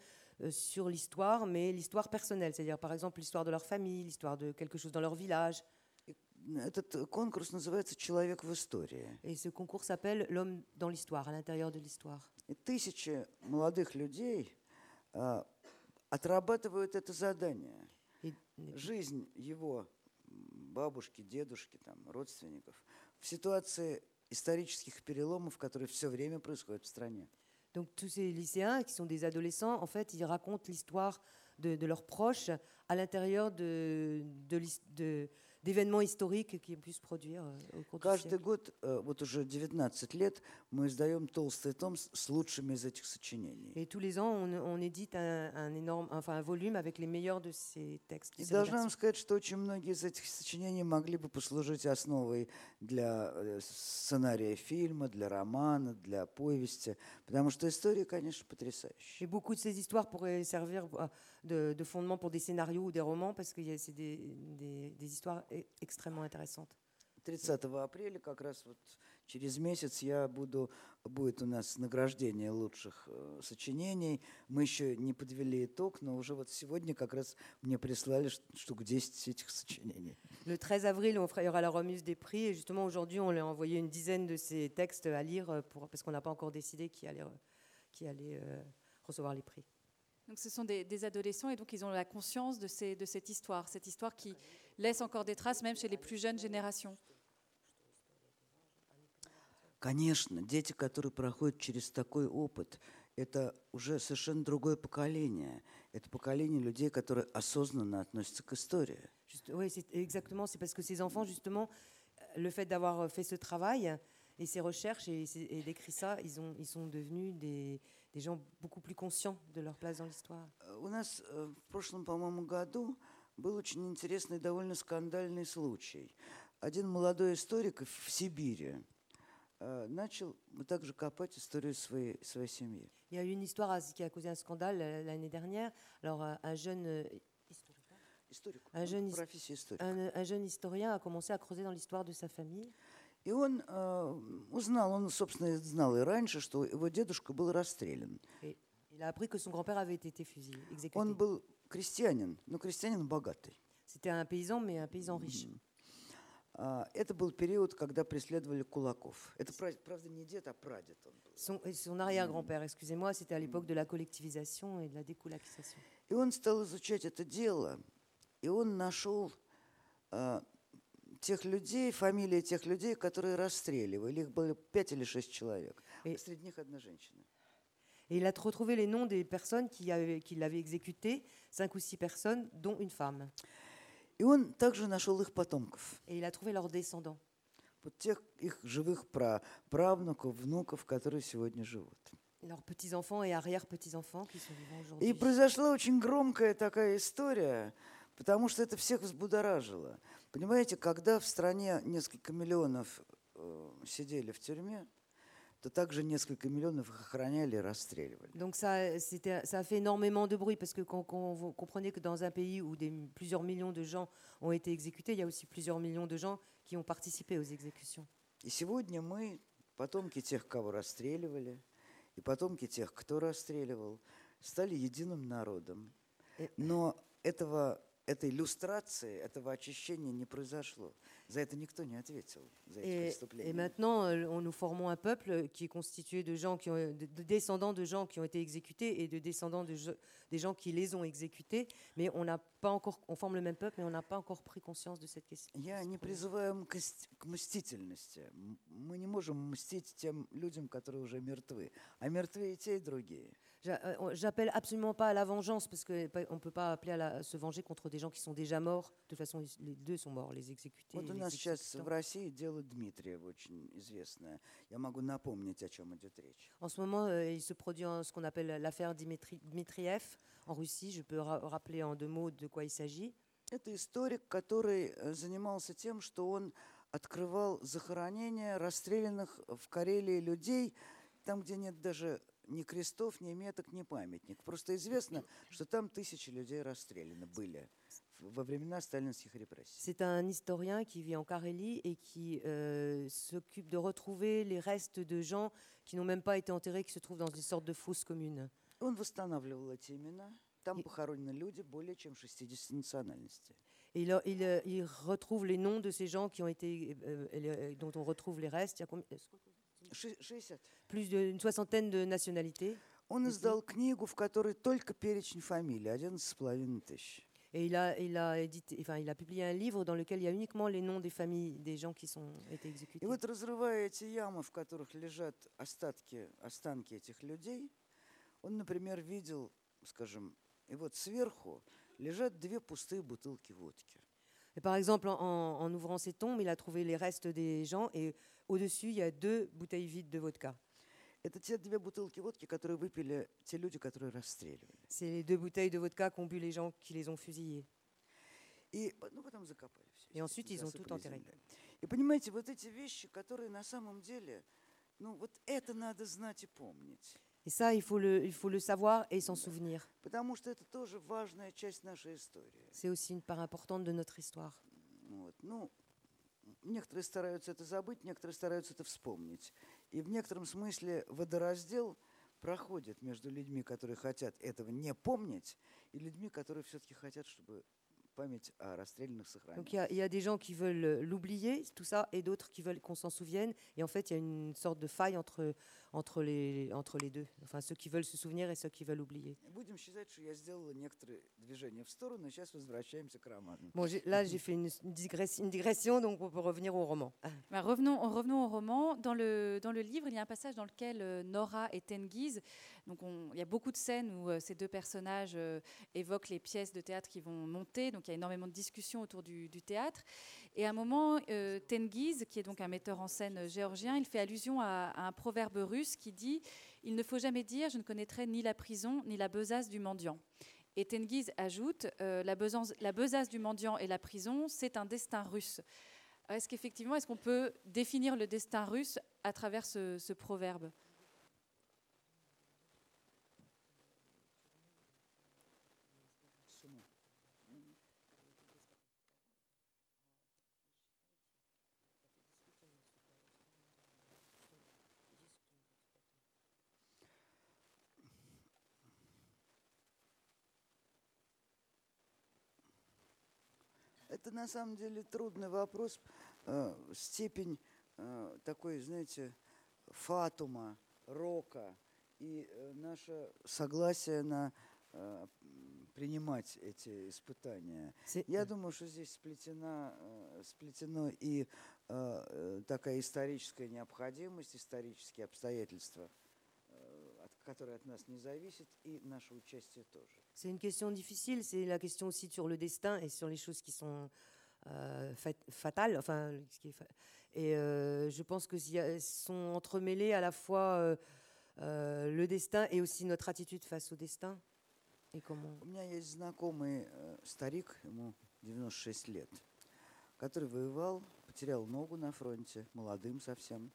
euh, sur l'histoire, mais l'histoire personnelle, c'est-à-dire par exemple l'histoire de leur famille, l'histoire de quelque chose dans leur village. Этот э, конкурс называется «Человек в истории». Et ce concours s'appelle L'homme dans l'histoire, à l'intérieur de l'histoire. И тысячи молодых людей а, отрабатывают это задание. Et- Жизнь его бабушки, дедушки, там, родственников в ситуации исторических переломов, которые все время происходят в стране. Donc tous ces lycéens qui sont des adolescents, en fait, ils racontent l'histoire de, de leurs proches à l'intérieur de, de de- d'événements historiques qui ont pu se produire euh, au cours Каждый год, э, вот уже 19 лет, мы издаем толстый том с, лучшими из этих сочинений. Et tous les ans, on, on édite un, un énorme, enfin un volume avec les meilleurs de ces textes. И должна вам сказать, что очень многие из этих сочинений могли бы послужить основой для э, сценария фильма, для романа, для повести, потому что история, конечно, Et потрясающая. beaucoup de ces histoires pourraient servir euh, de, de fondement pour des scénarios ou des romans parce que y a- c'est des, des- des histoires e- extrêmement intéressantes. 30 апреля, как раз вот через месяц, я буду, будет у нас награждение лучших э, сочинений. Мы еще не подвели итог, но уже вот сегодня как раз мне прислали ш- штук 10 этих сочинений. Le 13 avril, on fera, il y aura la remise des prix. Et justement, aujourd'hui, on leur a envoyé une dizaine de ces textes à lire euh, pour, parce qu'on n'a pas encore décidé qui allait, euh, qui allait euh, recevoir les prix. Donc ce sont des, des adolescents et donc ils ont la conscience de, ces- de cette histoire, cette histoire qui laisse encore des traces même chez les plus jeunes générations. Конечно, дети, которые проходят через такой опыт, это уже совершенно другое поколение. Это поколение людей, которые осознанно относятся к истории. Juste- oui, c'est exactement. C'est parce que ces enfants, justement, euh, le fait d'avoir fait ce travail et ces recherches et, ces- et d'écrire ça, ils, ont, ils sont devenus des, des gens beaucoup plus conscients de leur place dans l'histoire. Э, У нас э, в прошлом, по-моему, году был очень интересный, довольно скандальный случай. Один молодой историк в Сибири э, начал вот так же копать историю своей, своей семьи. Il y a eu une histoire à- qui a causé un scandale euh, l'année dernière. Alors, un, un jeune, euh, historien- Историк, А ну, Женис- профессия историк. un, un jeune historien a commencé à creuser dans l'histoire de sa famille. И он э, узнал, он, собственно, знал и раньше, что его дедушка был расстрелян. Он был крестьянин, но крестьянин богатый. А, Это был период, когда преследовали кулаков. Это, пра- правда, не дед, а прадед он был. Son, son arrière-grand-père, excusez-moi, c'était à l'époque de la collectivisation et de la décolacisation. И он стал изучать это дело, и он нашел а, тех людей, фамилии тех людей, которые расстреливали. Их было пять или шесть человек. И- Среди них одна женщина. Et il a retrouvé les noms des personnes qui, avaient- qui l'avaient exécuté, cinq ou six personnes, dont une femme. И он также нашел их потомков. Et il a trouvé leurs descendants. Вот тех их живых пра- правнуков, внуков, которые сегодня живут. leurs petits-enfants et arrière-petits-enfants qui sont vivants И aujourd'hui. произошла очень громкая такая история, потому что это всех взбудоражило. Понимаете, когда в стране несколько миллионов э, сидели в тюрьме, то также несколько миллионов их охраняли и расстреливали. Donc ça, c'était- ça a fait énormément de bruit parce que quand, quand vous comprenez que dans un pays où des, plusieurs millions de gens ont été exécutés, il y a aussi plusieurs millions de gens qui ont participé aux exécutions. И сегодня мы, потомки тех, кого расстреливали, и потомки тех, кто расстреливал, стали единым народом. Э. Но этого, этой иллюстрации, этого очищения не произошло. За это никто не ответил, за эти Et, преступления. et maintenant, euh, on, nous formons un peuple qui est constitué de gens qui ont, de, de descendants de gens qui ont été exécutés et de descendants de je- des gens qui les ont exécutés, mais on n'a pas encore, on forme le même peuple, mais on n'a pas encore pris conscience de cette question. Я не призываю к ис- к мстительности. М- Мы не можем мстить тем людям, которые уже мертвы. А мертвы и те, и другие. J'a- euh, on- J'appelle absolument pas à la vengeance parce qu'on ne peut pas appeler à, la- à se venger contre des gens qui sont déjà morts. De toute façon, ils- les deux sont morts, les exécutés. Вот et у les нас сейчас exécutants. в России дело Дмитриева очень известное. Я могу напомнить, о чем идет речь. En ce moment, euh, il se produit en- ce qu'on appelle l'affaire Dimitri- Dmitriev en Russie. Je peux ra- rappeler en deux mots de quoi il s'agit. Это историк, который э, занимался тем, что он открывал захоронения расстрелянных в Карелии людей, там, где нет даже ни крестов, ни меток, ни памятник. Просто известно, что там тысячи людей расстреляны были в- во времена сталинских репрессий. C'est un historien qui vit en Carélie et qui euh, s'occupe de retrouver les restes de gens qui n'ont même pas été enterrés, qui se trouvent dans une sorte de fosse commune. Он восстанавливал эти имена. Там И- похоронены люди более чем 60 национальностей. Et il, il, euh, il retrouve les noms de ces gens qui ont été, euh, euh, les- dont on retrouve les restes. Il y a combien- Ши- 60. plus d'une soixantaine de nationalités. Он Мгм. издал книгу, в которой только перечень фамилий, 11,5 тысяч. Et il a, il, a édité, enfin, il a publié un livre dans lequel il y a uniquement les noms des familles des gens qui ont été И exécutés. вот разрывая эти ямы, в которых лежат остатки, останки этих людей, он, например, видел, скажем, и вот сверху лежат две пустые бутылки водки. Et par exemple, en, en- en ouvrant ces tombes, il a trouvé les restes des gens et au-dessus, il y a deux bouteilles vides de vodka. Это те две бутылки водки, которые выпили те люди, которые расстреливали. C'est les deux bouteilles de vodka qu'ont bu les gens qui les ont fusillés. И по- ну, потом закопали все. И ensuite, ils ont tout enterré. И понимаете, вот эти вещи, которые на самом деле, ну вот это надо знать и помнить. Et ça, il faut le, il faut le savoir et s'en souvenir. Потому что это тоже важная часть нашей истории. C'est aussi une part importante de notre histoire. Вот. Ну, Некоторые стараются это забыть, некоторые стараются это вспомнить. И в некотором смысле водораздел проходит между людьми, которые хотят этого не помнить, и людьми, которые все-таки хотят, чтобы память о расстрелянных Donc il y, сохранилась. y a des gens qui veulent euh, l'oublier, tout ça, et d'autres qui veulent qu'on s'en souvienne. Et en fait, il y a une sorte de faille entre, entre les, deux, enfin ceux qui veulent se souvenir et ceux qui veulent oublier. Bon, là, j'ai fait une, digression, donc on peut revenir au roman. Ah. Bah, revenons, au roman. Dans le, livre, il y a un passage dans lequel euh, Nora et Tengiz, donc il y a beaucoup de scènes où euh, ces deux personnages euh, évoquent les pièces de théâtre qui vont monter, donc il y a énormément de discussions autour du théâtre. Et à un moment, euh, Tengiz, qui est donc un metteur en scène euh, géorgien, il fait allusion à, un proverbe russe qui dit « Il ne faut jamais dire je ne connaîtrai ni la prison ni la besace du mendiant ». Et Tengiz ajoute euh, la, besace, du mendiant et la prison, c'est un destin russe ». Est-ce qu'effectivement, est-ce qu'on peut définir le destin russe à travers ce proverbe? Это на самом деле трудный вопрос. Э, степень э, такой, знаете, фатума, рока и э, наше согласие на э, принимать эти испытания. Я думаю, что здесь сплетена, э, сплетено и э, такая историческая необходимость, исторические обстоятельства, э, от, которые от нас не зависят, и наше участие тоже. C'est une question difficile, c'est la question aussi sur le destin et sur les choses qui sont euh, fat- fatales. Enfin, ce qui est fa- et euh, je pense que s'il y a- sont entremêlés à la fois euh, euh, le destin et aussi notre attitude face au destin. Et comment У меня есть знакомый э, старик, ему 96 лет, который воевал, потерял ногу на фронте, молодым совсем,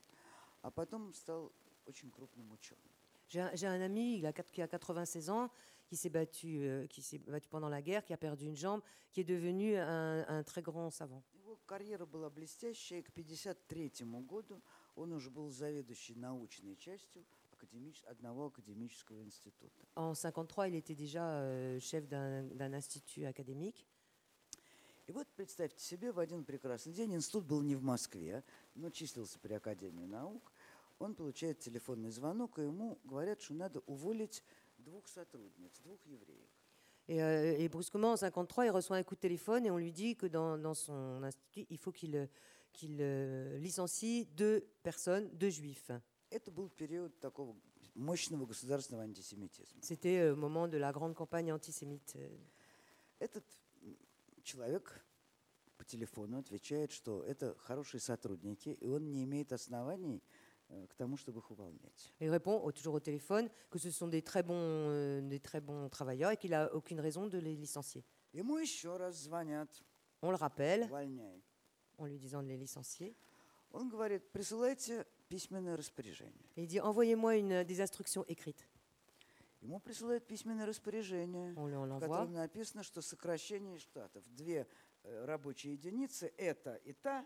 а потом стал очень крупным ученым. J'ai un, j'ai un ami il a quatre- qui a 96 ans, qui s'est battu, euh, qui s'est battu pendant la guerre, qui a perdu une jambe, qui est devenu un, un très grand savant. Его карьера была блестящая, и к 1953 году он уже был заведующий научной частью академич- одного академического института. En 53, il était déjà euh, chef d'un d'un institut académique. И вот представьте себе, в один прекрасный день, институт был не в Москве, но числился при Академии наук, он получает телефонный звонок, и ему говорят, что надо уволить двух сотрудниц, двух евреек. Et, euh, et brusquement, en 53, il reçoit un coup de téléphone et on lui dit que dans, dans son institut, il faut qu'il euh, qu'il, euh, licencie deux personnes, deux juifs. Это был период такого мощного государственного антисемитизма. C'était euh, au moment de la grande campagne antisémite. euh. Этот м, человек по телефону отвечает, что это хорошие сотрудники, и он не имеет оснований э, к тому, чтобы их увольнять. Il répond au- toujours au téléphone que ce sont des très bons, euh, des très bons travailleurs et qu'il n'a aucune raison de les licencier. Ему еще раз звонят, On le rappelle увольняй. en lui disant de les licencier. Он говорит, присылайте письменное распоряжение. Et il dit envoyez-moi une, des instructions écrites. Ему присылают письменное распоряжение, On lui en в envoie. котором написано, что сокращение штатов. Две э, рабочие единицы, это и та,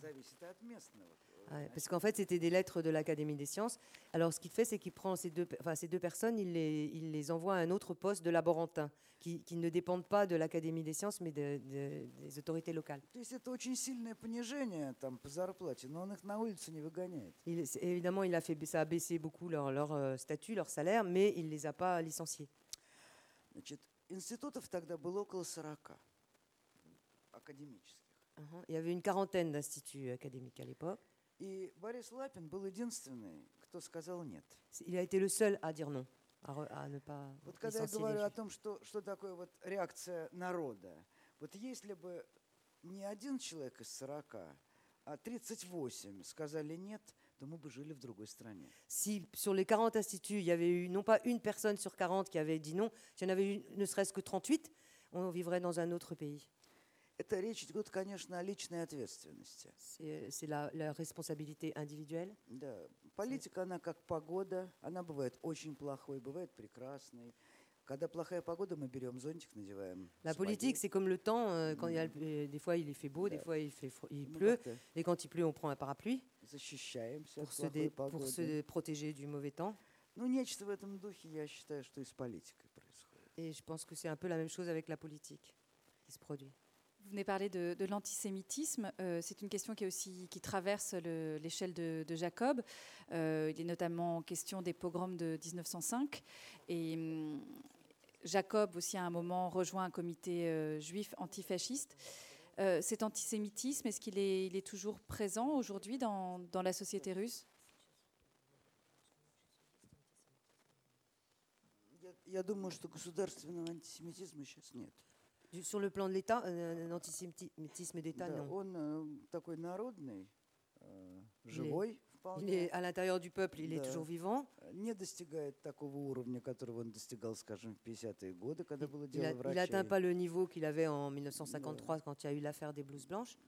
зависит от местного. э, Ouais, parce qu'en fait, c'était des lettres de l'Académie des sciences. Alors, ce qu'il fait, c'est qu'il prend ces deux, pe- enfin, ces deux personnes, il les, il les envoie à un autre poste de laborantin, qui, qui ne dépendent pas de l'Académie des sciences, mais de- de- des autorités locales. То есть это очень сильное понижение там, по зарплате, но он их на улицу не выгоняет. Il- c'est- évidemment, il a fait, ça a baissé beaucoup leur, leur euh, statut, leur salaire, mais il ne les a pas licenciés. Значит, институтов тогда было около 40 академических. Mhm. Il y avait une quarantaine d'instituts académiques à l'époque. И Борис Лапин был единственный, кто сказал нет. C'est- Il a été le seul à dire non, à, re- à ne pas Вот когда я licencier les говорю о juifs. том, что, что такое вот реакция народа, вот если бы не один человек из 40, а 38 сказали нет, то мы бы жили в другой стране. Si sur les 40 instituts, il y avait eu non pas une personne sur 40 qui avait dit non, s'il y en avait eu ne serait-ce que 38, on vivrait dans un autre pays. Это речь идет, конечно, о личной ответственности. C'est c'est la, la responsabilité individuelle. Да. Политика, она как погода, она бывает очень плохой, бывает прекрасной. Когда плохая погода, мы берем зонтик, надеваем. La сапоги. politique, c'est comme le temps. euh, quand il y a, le- euh, des fois, il fait beau, des fois, il, fait, fro- il Мы pleut. как-то Et quand il pleut, on prend un parapluie защищаемся от pour se, плохой dé- pour погоды. se protéger du mauvais temps. Ну, нечто в этом духе, я считаю, что и с политикой происходит. Et je pense que c'est un peu la même chose avec la politique qui se produit. Vous venez parler de, de l'antisémitisme. Euh, c'est une question qui, est aussi, qui traverse le- l'échelle de, de Jacob. Euh, il est notamment question des pogroms de 1905. Et hum, Jacob aussi à un moment rejoint un comité euh, juif antifasciste. Euh, cet antisémitisme, est-ce qu'il est, il est toujours présent aujourd'hui dans, dans la société russe Я, я думаю, что государственного антисемитизма сейчас нет. Du- Sur le plan de l'État, euh, un antisémitisme d'État, Да, non. он э, такой народный, э, живой Il вполне, est à l'intérieur du peuple, il est Да. toujours vivant. не достигает такого уровня, которого он достигал, скажем, в 50-е годы, когда было Il дело a- il n'atteint врачей. pas le niveau qu'il avait en 1953 quand il y a eu l'affaire des blouses blanches.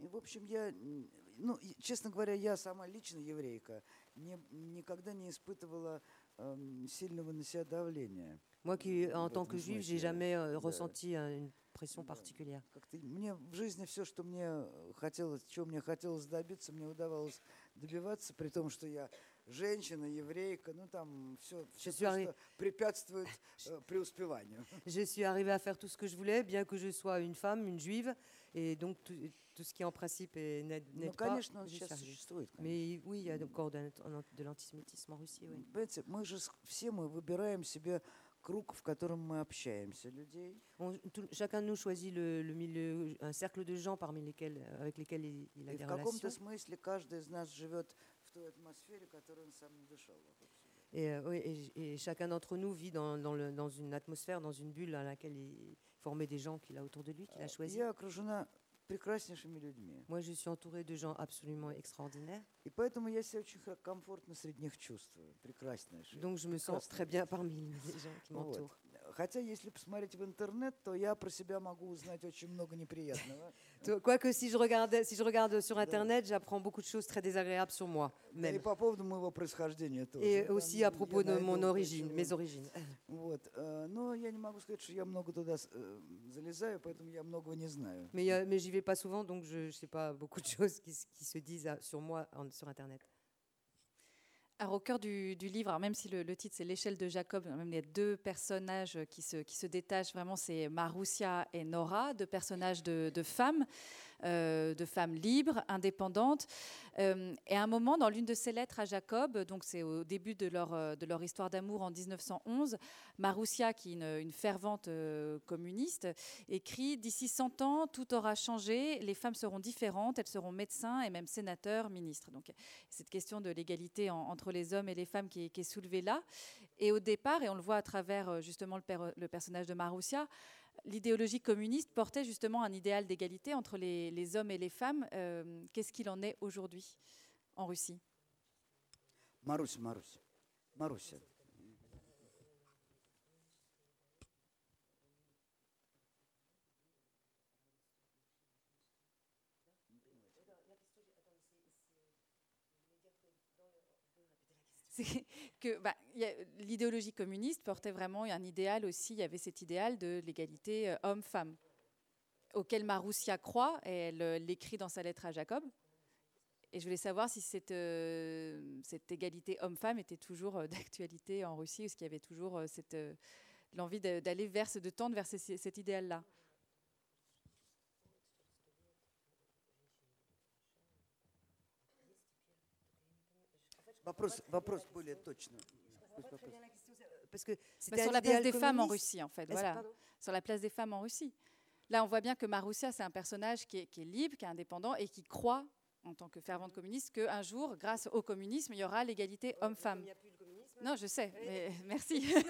И, в общем, я, м, ну, и, честно говоря, я сама лично еврейка, не, никогда не испытывала эм, сильного на себя давления. Moi qui, en в tant этом que juif, j'ai смысле. jamais euh, Да. ressenti euh, une pression Да. particulière. Как-то мне в жизни все, что мне э, хотелось, чего мне хотелось добиться, мне удавалось добиваться, при том, что я женщина, еврейка, ну там все, Je все suis arri- что препятствует э, преуспеванию. Je suis arrivée à faire tout ce que je voulais, bien que je sois une femme, une juive, et donc tout, tout ce qui en principe est- n'aide Ну, n'aide pas. конечно, он j'y сейчас suis arrivée. существует. конечно. Mais oui, il y a encore de, de l'antisémitisme en Russie, oui. Понимаете, мы же с- все мы выбираем себе круг, в котором мы общаемся, людей. On- tout- chacun de nous choisit le, le milieu, un cercle de gens parmi lesquels, avec lesquels il, il a И des в каком-то relations. смысле каждый из нас живет в той атмосфере, которую он сам не дышал вокруг себя. Et, euh, oui, et- et chacun d'entre nous vit dans, dans le- dans une atmosphère, dans une bulle à laquelle il formait des gens qu'il a autour de lui, qu'il a choisi. Я окружена прекраснейшими людьми. Moi, je suis entourée de gens absolument extraordinaires. И поэтому я себя очень хра- комфортно среди них чувствую. Прекраснейшие. Donc, je me sens Прекрасные très bien parmi les gens qui Вот. m'entourent. Хотя, если посмотреть в интернет, то я про себя могу узнать очень много неприятного. To- Quoique, si je regarde, si je regarde sur Да. Internet, j'apprends beaucoup de choses très désagréables sur moi, Да и même. по поводу моего происхождения тоже. Et Там aussi à я propos de найду mon кое-чего. origine, mes origines. Вот. э, Но я не могу сказать, что я много туда с- э, залезаю, поэтому я многого не знаю. Mais, euh, mais j'y vais pas souvent, donc je ne sais pas beaucoup de choses qui, s- qui se disent à- sur moi en- sur Internet. Alors, au cœur du, livre, même si le, titre c'est l'échelle de Jacob, même il y a deux personnages qui se, qui se détachent. Vraiment, c'est Marussia et Nora, deux personnages de, femmes, euh, de femmes libres, indépendantes. Euh, et à un moment, dans l'une de ses lettres à Jacob, donc c'est au début de leur, euh, de leur histoire d'amour en 1911, Marussia, qui est une, une fervente euh, communiste, écrit D'ici 100 ans, tout aura changé, les femmes seront différentes, elles seront médecins et même sénateurs, ministres. Donc cette question de l'égalité en- entre les hommes et les femmes qui est, soulevée là. Et au départ, et on le voit à travers euh, justement le, le personnage de Marussia, l'idéologie communiste portait justement un idéal d'égalité entre les, hommes et les femmes. Euh, qu'est-ce qu'il en est aujourd'hui en Russie? Que bah, l'idéologie communiste portait vraiment un idéal aussi. Il y avait cet idéal de l'égalité euh, homme-femme, auquel Marussia croit, et elle euh, l'écrit dans sa lettre à Jacob. Et je voulais savoir si cette, euh, égalité homme-femme était toujours d'actualité en Russie, ou s'il y avait toujours cette, l'envie d'aller vers, de tendre vers ce- cet idéal-là. Вопрос, вопрос более точно. Пусть вопрос. Parce que Bah, c'était sur un la place idéal des femmes en communiste. Russie, en fait. Est-ce- Voilà. pardon sur la place des femmes en Russie. Là, on voit bien que Marussia, c'est un personnage qui est, qui est libre, qui est indépendant et qui croit, en tant que fervente communiste, qu'un jour, grâce au communisme, il y aura l'égalité homme-femme. Non, je sais, mais merci.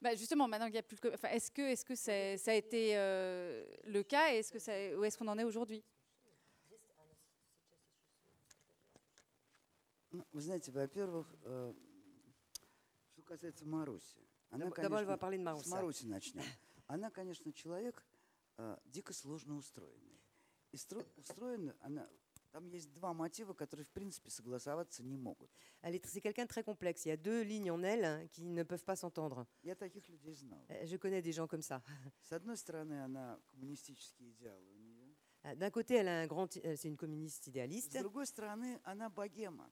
Bah, justement, maintenant qu'il n'y a plus de... co- Enfin, est-ce que, est-ce que c'est- ça a été euh, le cas et est-ce que ça, où est-ce qu'on en est aujourd'hui Ну, Вы знаете, во-первых, э, что касается Маруси. Она, va конечно, de с. Маруси начнем. Она, конечно, человек э, дико сложно устроенный. И стро- устроена она... Там есть два мотива, которые, в принципе, согласоваться не могут. Elle est- C'est quelqu'un de très complexe. Il y a deux lignes en elle qui ne peuvent pas s'entendre. Я таких людей знал. Euh, Je connais des gens comme ça. С одной стороны, она коммунистические идеалы у нее. Euh, D'un côté, elle a un grand, euh, c'est une communiste С idéaliste. другой стороны, она богема.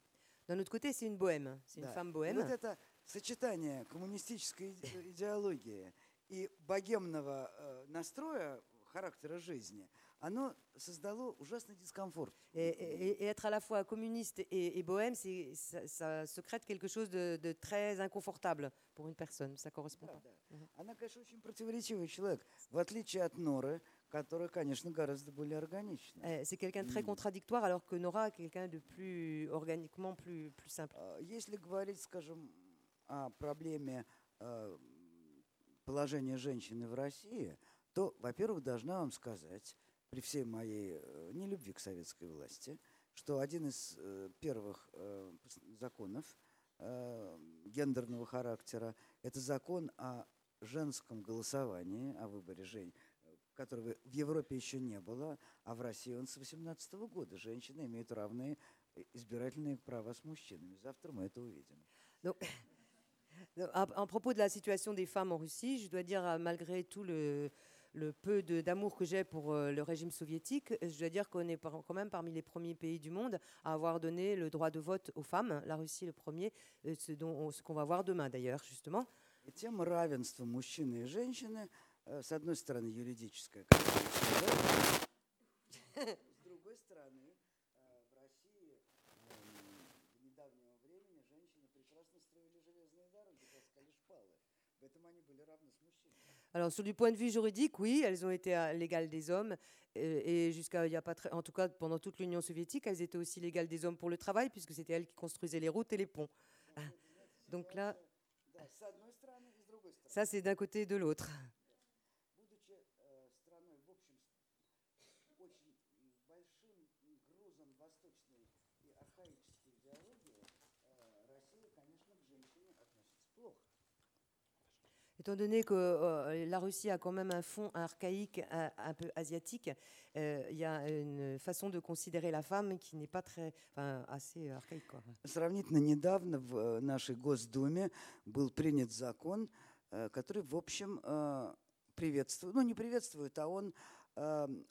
D'un autre côté, c'est une bohème. C'est une Да. femme И bohème. вот это сочетание коммунистической иде- идеологии и богемного э, настроя, характера жизни, оно создало ужасный дискомфорт. Et, et- et être à la fois communiste et, et bohème, c'est, ça, ça se crée quelque chose de, de très inconfortable pour une personne. Ça correspond pas. Правда. Она, конечно, очень противоречивый человек, в отличие от Норы, Euh, C'est quelqu'un de très contradictoire, alors que Nora est quelqu'un de plus organiquement plus, plus simple. А, Если говорить, скажем, о проблеме э, положения женщины в России, то, во-первых, должна вам сказать, при всей моей э, нелюбви к советской власти, что один из э, первых э, законов э, гендерного характера – это закон о женском голосовании, о выборе жен, которого в Европе еще не было, а в России он с 18 года. Женщины имеют равные избирательные права с мужчинами. Завтра мы это увидим. Donc, donc, à, à propos de la situation des femmes en Russie, je dois dire, euh, malgré tout le, le peu de- d'amour que j'ai pour euh, le régime soviétique, euh, je dois dire qu'on est par- quand même parmi les premiers pays du monde à avoir donné le droit de vote aux femmes. La Russie est le premier, euh, ce dont on- ce qu'on va voir demain d'ailleurs, justement. И тема равенства мужчины и женщины, э, с одной стороны, юридическая, как вы сказали, с другой стороны, э, в России эм, до недавнего времени женщины прекрасно строили железные дороги, таскали шпалы. В этом они были равны с мужчинами. Alors, sur du point de vue juridique, oui, elles ont été à l'égal des hommes. euh, et jusqu'à il y a pas très, en tout cas pendant toute l'Union soviétique, elles étaient aussi légales des hommes pour le travail, puisque c'était elles qui construisaient les routes et les ponts. Donc là, Да, с одной стороны и с другой стороны. ça c'est d'un côté et de l'autre. Étant donné que euh, la Russie a quand même un fond archaïque, un, un peu asiatique, euh, il y a une façon de considérer la femme qui n'est pas très, enfin, assez archaïque. Quoi. Сравнительно недавно в э, нашей Госдуме был принят закон, э, который, в общем, э, приветствует, ну не приветствует, а он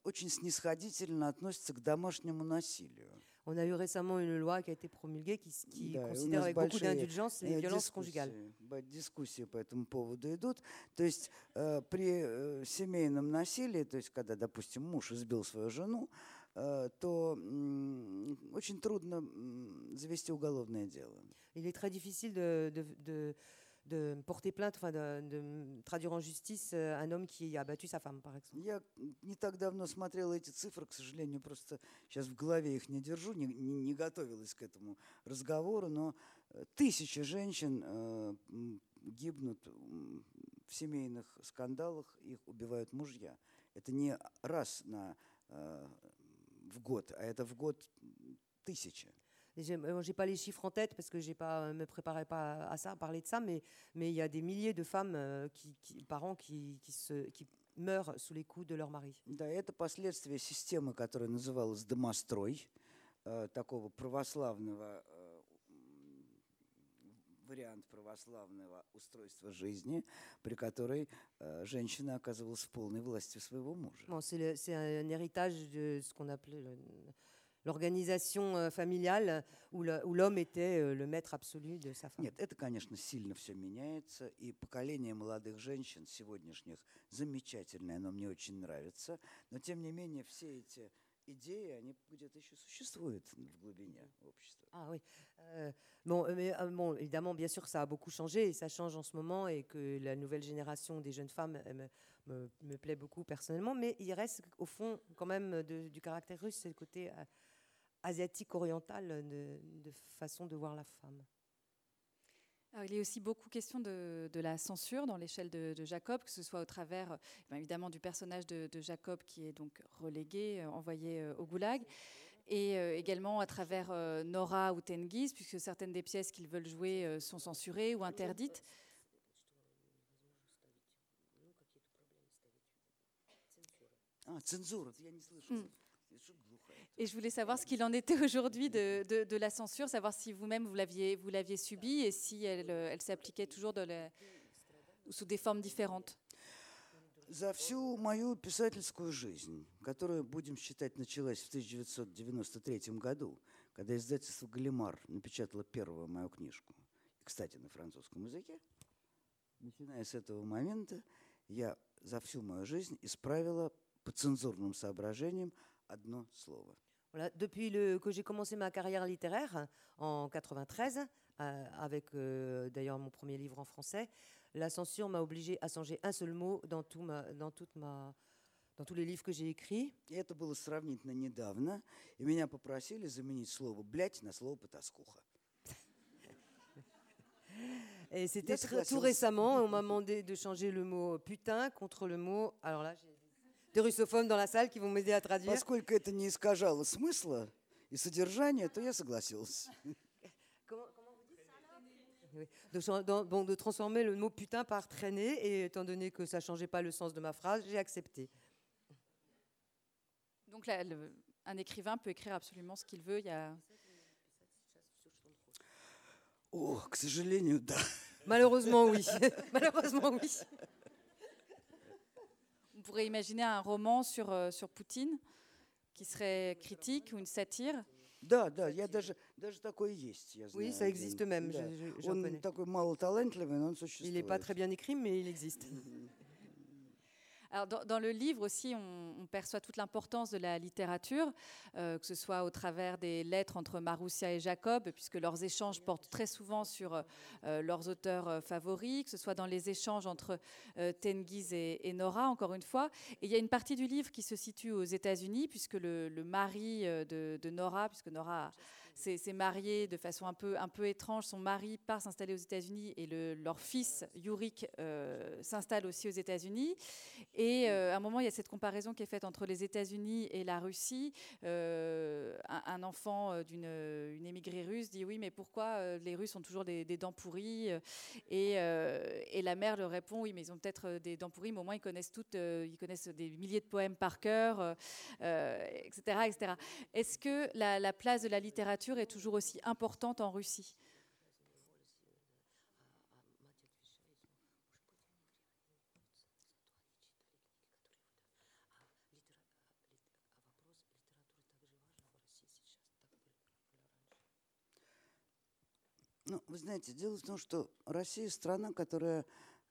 очень снисходительно относится к домашнему насилию. On a eu récemment une loi qui a été promulguée qui, s- qui Да, и у considère нас avec beaucoup большие, d'indulgence les э, violences conjugales. дискуссии, ба- дискуссии по этому поводу идут. То есть э, при э, семейном насилии, то есть когда, допустим, муж избил свою жену, э, то м, очень трудно м, завести уголовное дело. Il est très difficile de, de- de- de porter plainte, enfin de, de traduire en justice euh, un homme qui a battu sa femme, par exemple. Я не так давно смотрела эти цифры, к сожалению, просто сейчас в голове их не держу, не, не- не готовилась к этому разговору, но э, тысячи женщин э, гибнут в семейных скандалах, их убивают мужья. Это не раз на, э, в год, а это в год тысячи. Je n'ai pas les chiffres en tête parce que je ne me préparais pas à ça, à parler de ça, mais mais il y a des milliers de femmes euh, qui, qui- par an qui, qui, se, qui meurent sous les coups de leur mari. Да, это последствия системы, которая называлась «Домострой», э, такого православного, э, м, вариант православного устройства жизни, при которой э, женщина оказывалась в полной власти своего мужа. Bon, c'est le- c'est un héritage de ce qu'on appelait le- l'organisation euh, familiale où le- où l'homme était euh, le maître absolu de sa femme. Нет, это, конечно, сильно все меняется, и поколение молодых женщин сегодняшних замечательное, оно мне очень нравится, но тем не менее все эти идеи, они где-то еще существуют в глубине общества. Ah oui. Euh, bon, euh, mais, euh, bon, évidemment, bien sûr, ça a beaucoup changé et ça change en ce moment et que la nouvelle génération des jeunes femmes elle me, me- me plaît beaucoup personnellement. Mais il reste au fond quand même de- du caractère russe, c'est le côté euh, asiatique orientale de, façon de voir la femme. Alors, il est aussi beaucoup question de, de la censure dans l'échelle de, Jacob, que ce soit au travers eh évidemment du personnage de, Jacob qui est donc relégué, euh, envoyé euh, au goulag, et euh, également à travers Nora ou Tenguiz, puisque certaines des pièces qu'ils veulent jouer sont censurées ou interdites. Ah, censure. Hmm. Et je voulais savoir ce qu'il en était aujourd'hui de, de- de la censure, savoir si vous-même vous l'aviez vous l'aviez subie et si elle, euh, elle s'appliquait toujours de la- sous des formes différentes. За всю мою писательскую жизнь, которую, будем считать, началась в 1993 году, когда издательство «Галимар» напечатало первую мою книжку, кстати, на французском языке, начиная с этого момента, я за всю mою жизнь исправила по цензурным соображениям одно слово. Voilà, depuis le, que j'ai commencé ma carrière littéraire en 93, euh, avec euh, d'ailleurs mon premier livre en français, la censure m'a obligé à changer un seul mot dans, tout ma, dans, toute ma, dans tous les livres que j'ai écrits. И это было сравнительно недавно, и меня попросили заменить слово «блядь» на слово «потаскуха». Et c'était c'est très- facile. tout récemment, on m'a demandé de changer le mot putain contre le mot. Alors là, j'ai des russophones dans la salle qui vont m'aider à traduire. Поскольку это не искажало смысла и содержания, то я согласился. Comment, comment vous dites Oui. De, chan- dans- bon, de transformer le mot putain par traîner, et étant donné que ça changeait pas le sens de ma phrase, j'ai accepté. Donc là, le- un écrivain peut écrire absolument ce qu'il veut. Il y a О, к сожалению, да. Malheureusement, oui. Malheureusement, oui. On pourrait imaginer un roman sur, euh, sur Poutine qui serait critique ou une satire. Да, да, я даже, даже такое есть, я знаю. Oui, ça existe один. même. Да. je- je- j'en Он connais. такой малоталантливый, но он Il существует. n'est pas très bien écrit, mais il existe. Alors, dans, dans le livre aussi, on, on perçoit toute l'importance de la littérature, euh, que ce soit au travers des lettres entre Marussia et Jacob, puisque leurs échanges portent très souvent sur euh, leurs auteurs euh, favoris, que ce soit dans les échanges entre euh, Tengiz et, et Nora, encore une fois. Et il y a une partie du livre qui se situe aux États-Unis, puisque le, le mari euh, de, de Nora, puisque Nora s'est s'est marié de façon un peu, un peu étrange, son mari part s'installer aux États-Unis et le- leur fils, Yurik, euh, s'installe aussi aux États-Unis. Et euh, à un moment, il y a cette comparaison qui est faite entre les États-Unis et la Russie. Euh, un, enfant d'une une émigrée russe dit oui, mais pourquoi les Russes ont toujours des, dents pourries? Et, la mère leur répond oui, mais ils ont peut-être des dents pourries, mais au moins ils connaissent toutes, ils connaissent des milliers de poèmes par cœur, etc., etc. Est-ce que la place de la littérature est toujours aussi importante en Russie Ну, вы знаете, дело в том, что Россия страна, которая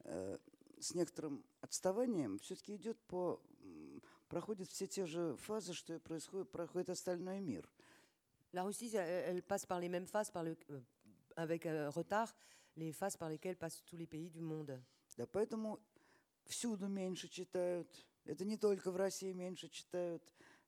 э, с некоторым отставанием все-таки идет по, проходит все те же фазы, что и происходит, проходит остальной мир. La Russie, elle, elle passe par les mêmes phases, par le, euh, avec euh, retard, les phases par lesquelles passent tous les pays du monde. Да, поэтому всюду меньше читают. Это не только в России меньше читают.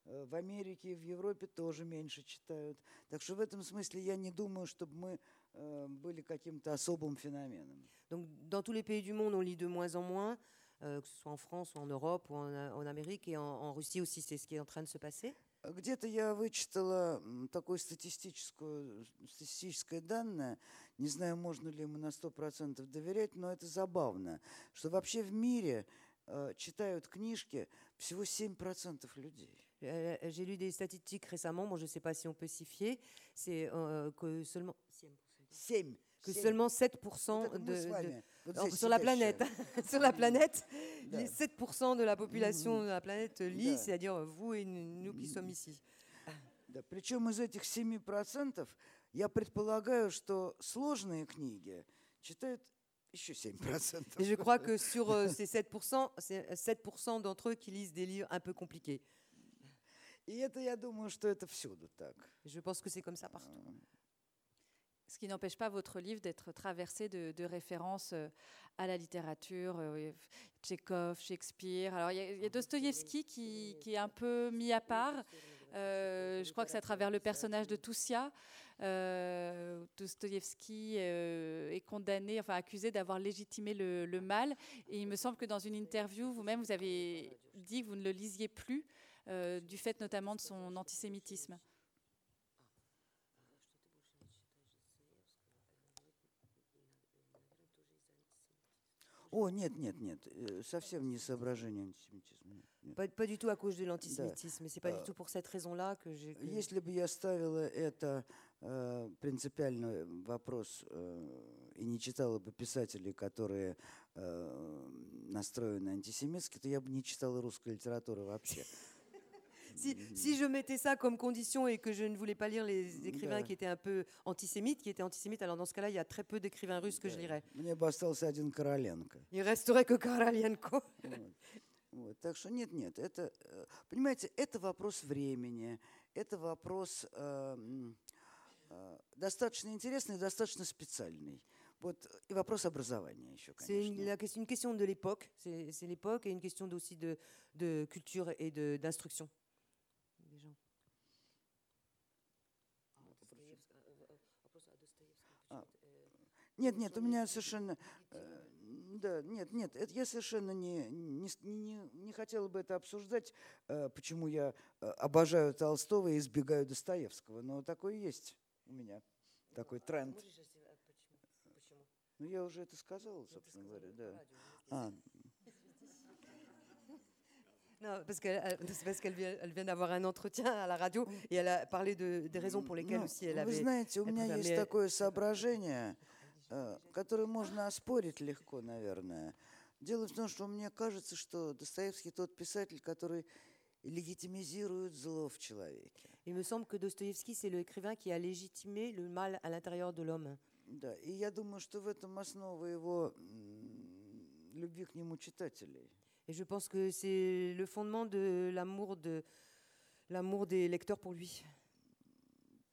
э, В Америке и в Европе тоже меньше читают. Так что в этом смысле я не думаю, чтобы мы э, были каким-то особым феноменом. Donc, dans tous les pays du monde, on lit de moins en moins, euh, que ce soit en France ou en Europe ou en, en Amérique et en, en Russie aussi, c'est ce qui est en train de se passer. Где-то я вычитала такое статистическое, статистическое данное, не знаю, можно ли ему на 100% доверять, но это забавно, что вообще в мире э, читают книжки всего 7% людей. Euh, J'ai lu des statistiques récemment, bon, je ne sais pas si on peut s'y fier, c'est euh, que seulement, 7. que Семь. seulement Вот 7% это мы de, de- Alors, здесь sur la сидящие. planète, sur la planète, Да. les 7% de la population de la planète lit, Да. c'est-à-dire vous et nous nous qui sommes ici. Да, причем из этих 7% я предполагаю, что сложные книги читают еще 7%. Et je crois que sur euh, ces 7%, c'est 7% d'entre eux qui lisent des livres un peu compliqués. И это, я думаю, что это всюду так. Et je pense que c'est comme ça partout. Ce qui n'empêche pas votre livre d'être traversé de, de références euh, à la littérature, euh, Tchekhov, Shakespeare. Alors il y a, a Dostoïevski qui, qui est un peu mis à part. Euh, je crois que c'est à travers le personnage de Toussia. Euh, Dostoïevski euh, est condamné, enfin accusé d'avoir légitimé le, le mal. Et il me semble que dans une interview, vous-même, vous avez dit que vous ne le lisiez plus, du fait notamment de son antisémitisme. О, нет, нет, нет, э, совсем не соображение антисемитизма. нет. Pas, pas du tout à cause de l'antisémitisme, mais c'est pas du tout pour cette raison-là que j'ai. que- Если бы я ставила это э, принципиальный вопрос э, и не читала бы писателей, которые э, настроены антисемитски, то я бы не читала русской литературы вообще. Si, si je mettais ça comme condition et que je ne voulais pas lire les écrivains Да. qui étaient un peu antisémites, qui étaient antisémites, alors dans ce cas-là, il y a très peu d'écrivains russes que je lirais. Мне бы остался один Короленко. Il resterait que Karalenko. Вот. Вот. Так что нет, нет, это, э, понимаете, это вопрос времени, это вопрос э, м, э, достаточно интересный, достаточно специальный. Вот и вопрос образования еще, C'est une, конечно. la question- une question de l'époque, c'est c'est l'époque et une question aussi de, de culture et de- d'instruction. Нет, нет, у меня совершенно, э, да, нет, нет, это я совершенно не, не, не, не хотела бы это обсуждать, э, почему я э, обожаю Толстого и избегаю Достоевского, но такое есть у меня, такой тренд. Ну, я уже это сказал, собственно говоря, да. А, Non, parce qu'elle vient, elle vient d'avoir un entretien à la radio et elle a parlé de, des raisons pour lesquelles Ну, aussi elle avait. знаете, у elle меня есть такое соображение, э, которое можно оспорить легко, наверное. Дело в том, что мне кажется, что Достоевский тот писатель, который легитимизирует зло в человеке. Il me semble que Dostoïevski, c'est l'écrivain qui a légitimé le mal à l'intérieur de l'homme. Да, и я думаю, что в этом основа его любви к нему читателей. Et je pense que c'est le fondement de l'amour de l'amour des lecteurs pour lui.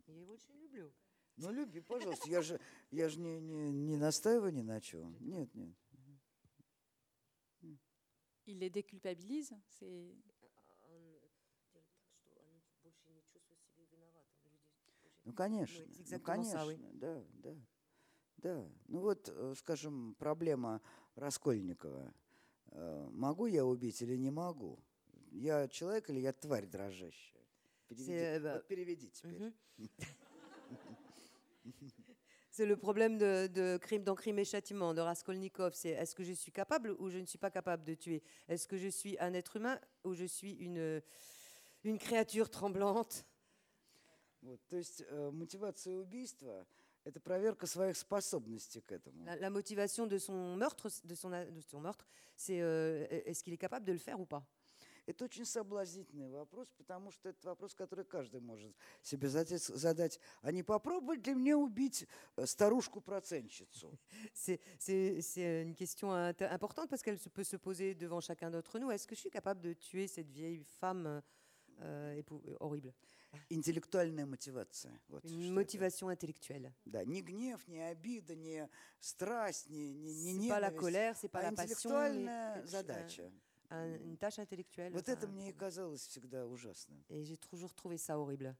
Я его очень люблю. Ну, люби, пожалуйста. Я же, я же не, не, не настаиваю ни на чем. Нет, нет. Il les déculpabilise c'est... Ну, конечно. Ну, oui. конечно, да, да. Да. Ну вот, э, скажем, проблема Раскольникова. Э, Могу я убить или не могу? Я человек или я тварь дрожащая? Переведи, bah, вот переведи теперь. Mhm. C'est le problème de, de crime dans Crime et Châtiment de Raskolnikov. C'est est-ce que je suis capable ou je ne suis pas capable de tuer Est-ce que je suis un être humain ou je suis une, une créature tremblante Вот, то есть э, мотивация убийства – это проверка своих способностей к этому. la, la motivation de son meurtre, de son, a- de son meurtre, c'est euh, est-ce qu'il est capable de le faire ou pas Это очень соблазнительный вопрос, потому что это вопрос, который каждый может себе задать. А не попробовать ли мне убить э, старушку-процентщицу? C'est c'est une question importante parce qu'elle peut se poser devant chacun d'entre nous. Est-ce que je suis capable de tuer cette vieille femme euh, horrible Интеллектуальная мотивация. Вот это. motivation intellectuelle. Да, не гнев, не обида, не страсть, не, не, не C'est pas la ненависть, colère, c'est pas а la passion, интеллектуальная задача. un- une tâche intellectuelle. Вот enfin, это мне и казалось всегда ужасным. Et j'ai toujours trouvé ça horrible.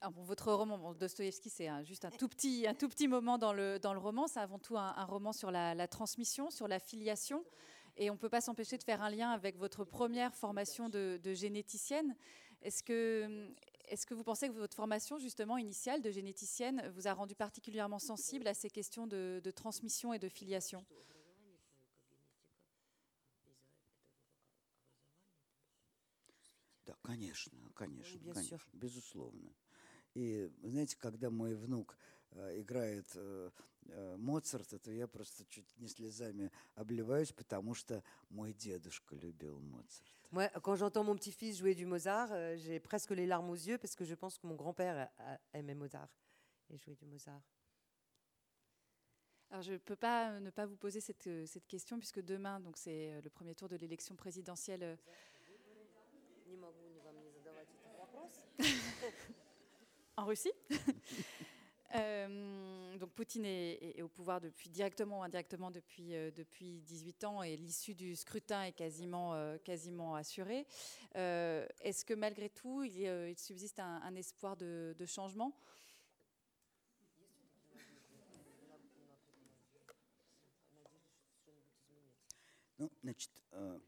Alors, bon, votre roman, bon, Dostoïevski, c'est un- juste un tout petit, un tout petit moment dans le, dans le roman. C'est avant tout un, un roman sur la, la transmission, sur la filiation. Et on ne peut pas s'empêcher de faire un lien avec votre première formation de, de généticienne. Est-ce que, est que vous pensez que votre formation, justement, initiale de généticienne, vous a rendu particulièrement sensible à ces questions de, de transmission et de filiation Да, конечно, конечно, bien конечно, sûr. безусловно. И вы знаете, когда мой внук э, играет э, э, Моцарта, то я просто чуть не слезами обливаюсь, потому что мой дедушка любил Моцарт. Moi, quand j'entends mon petit-fils jouer du Mozart, euh, j'ai presque les larmes aux yeux parce que je pense que mon grand-père a- aimait Mozart et jouait du Mozart. Alors, je ne peux pas euh, ne pas vous poser cette, euh, cette question, puisque demain, donc c'est euh, le premier tour de l'élection présidentielle euh, en Russie. Euh, donc Poutine est, est- est au pouvoir depuis directement ou indirectement depuis, euh, depuis 18 ans et l'issue du scrutin est quasiment, euh, quasiment assurée. Euh, Est-ce que malgré tout, il, y a- il subsiste un, un espoir de, de changement Ну, значит, э,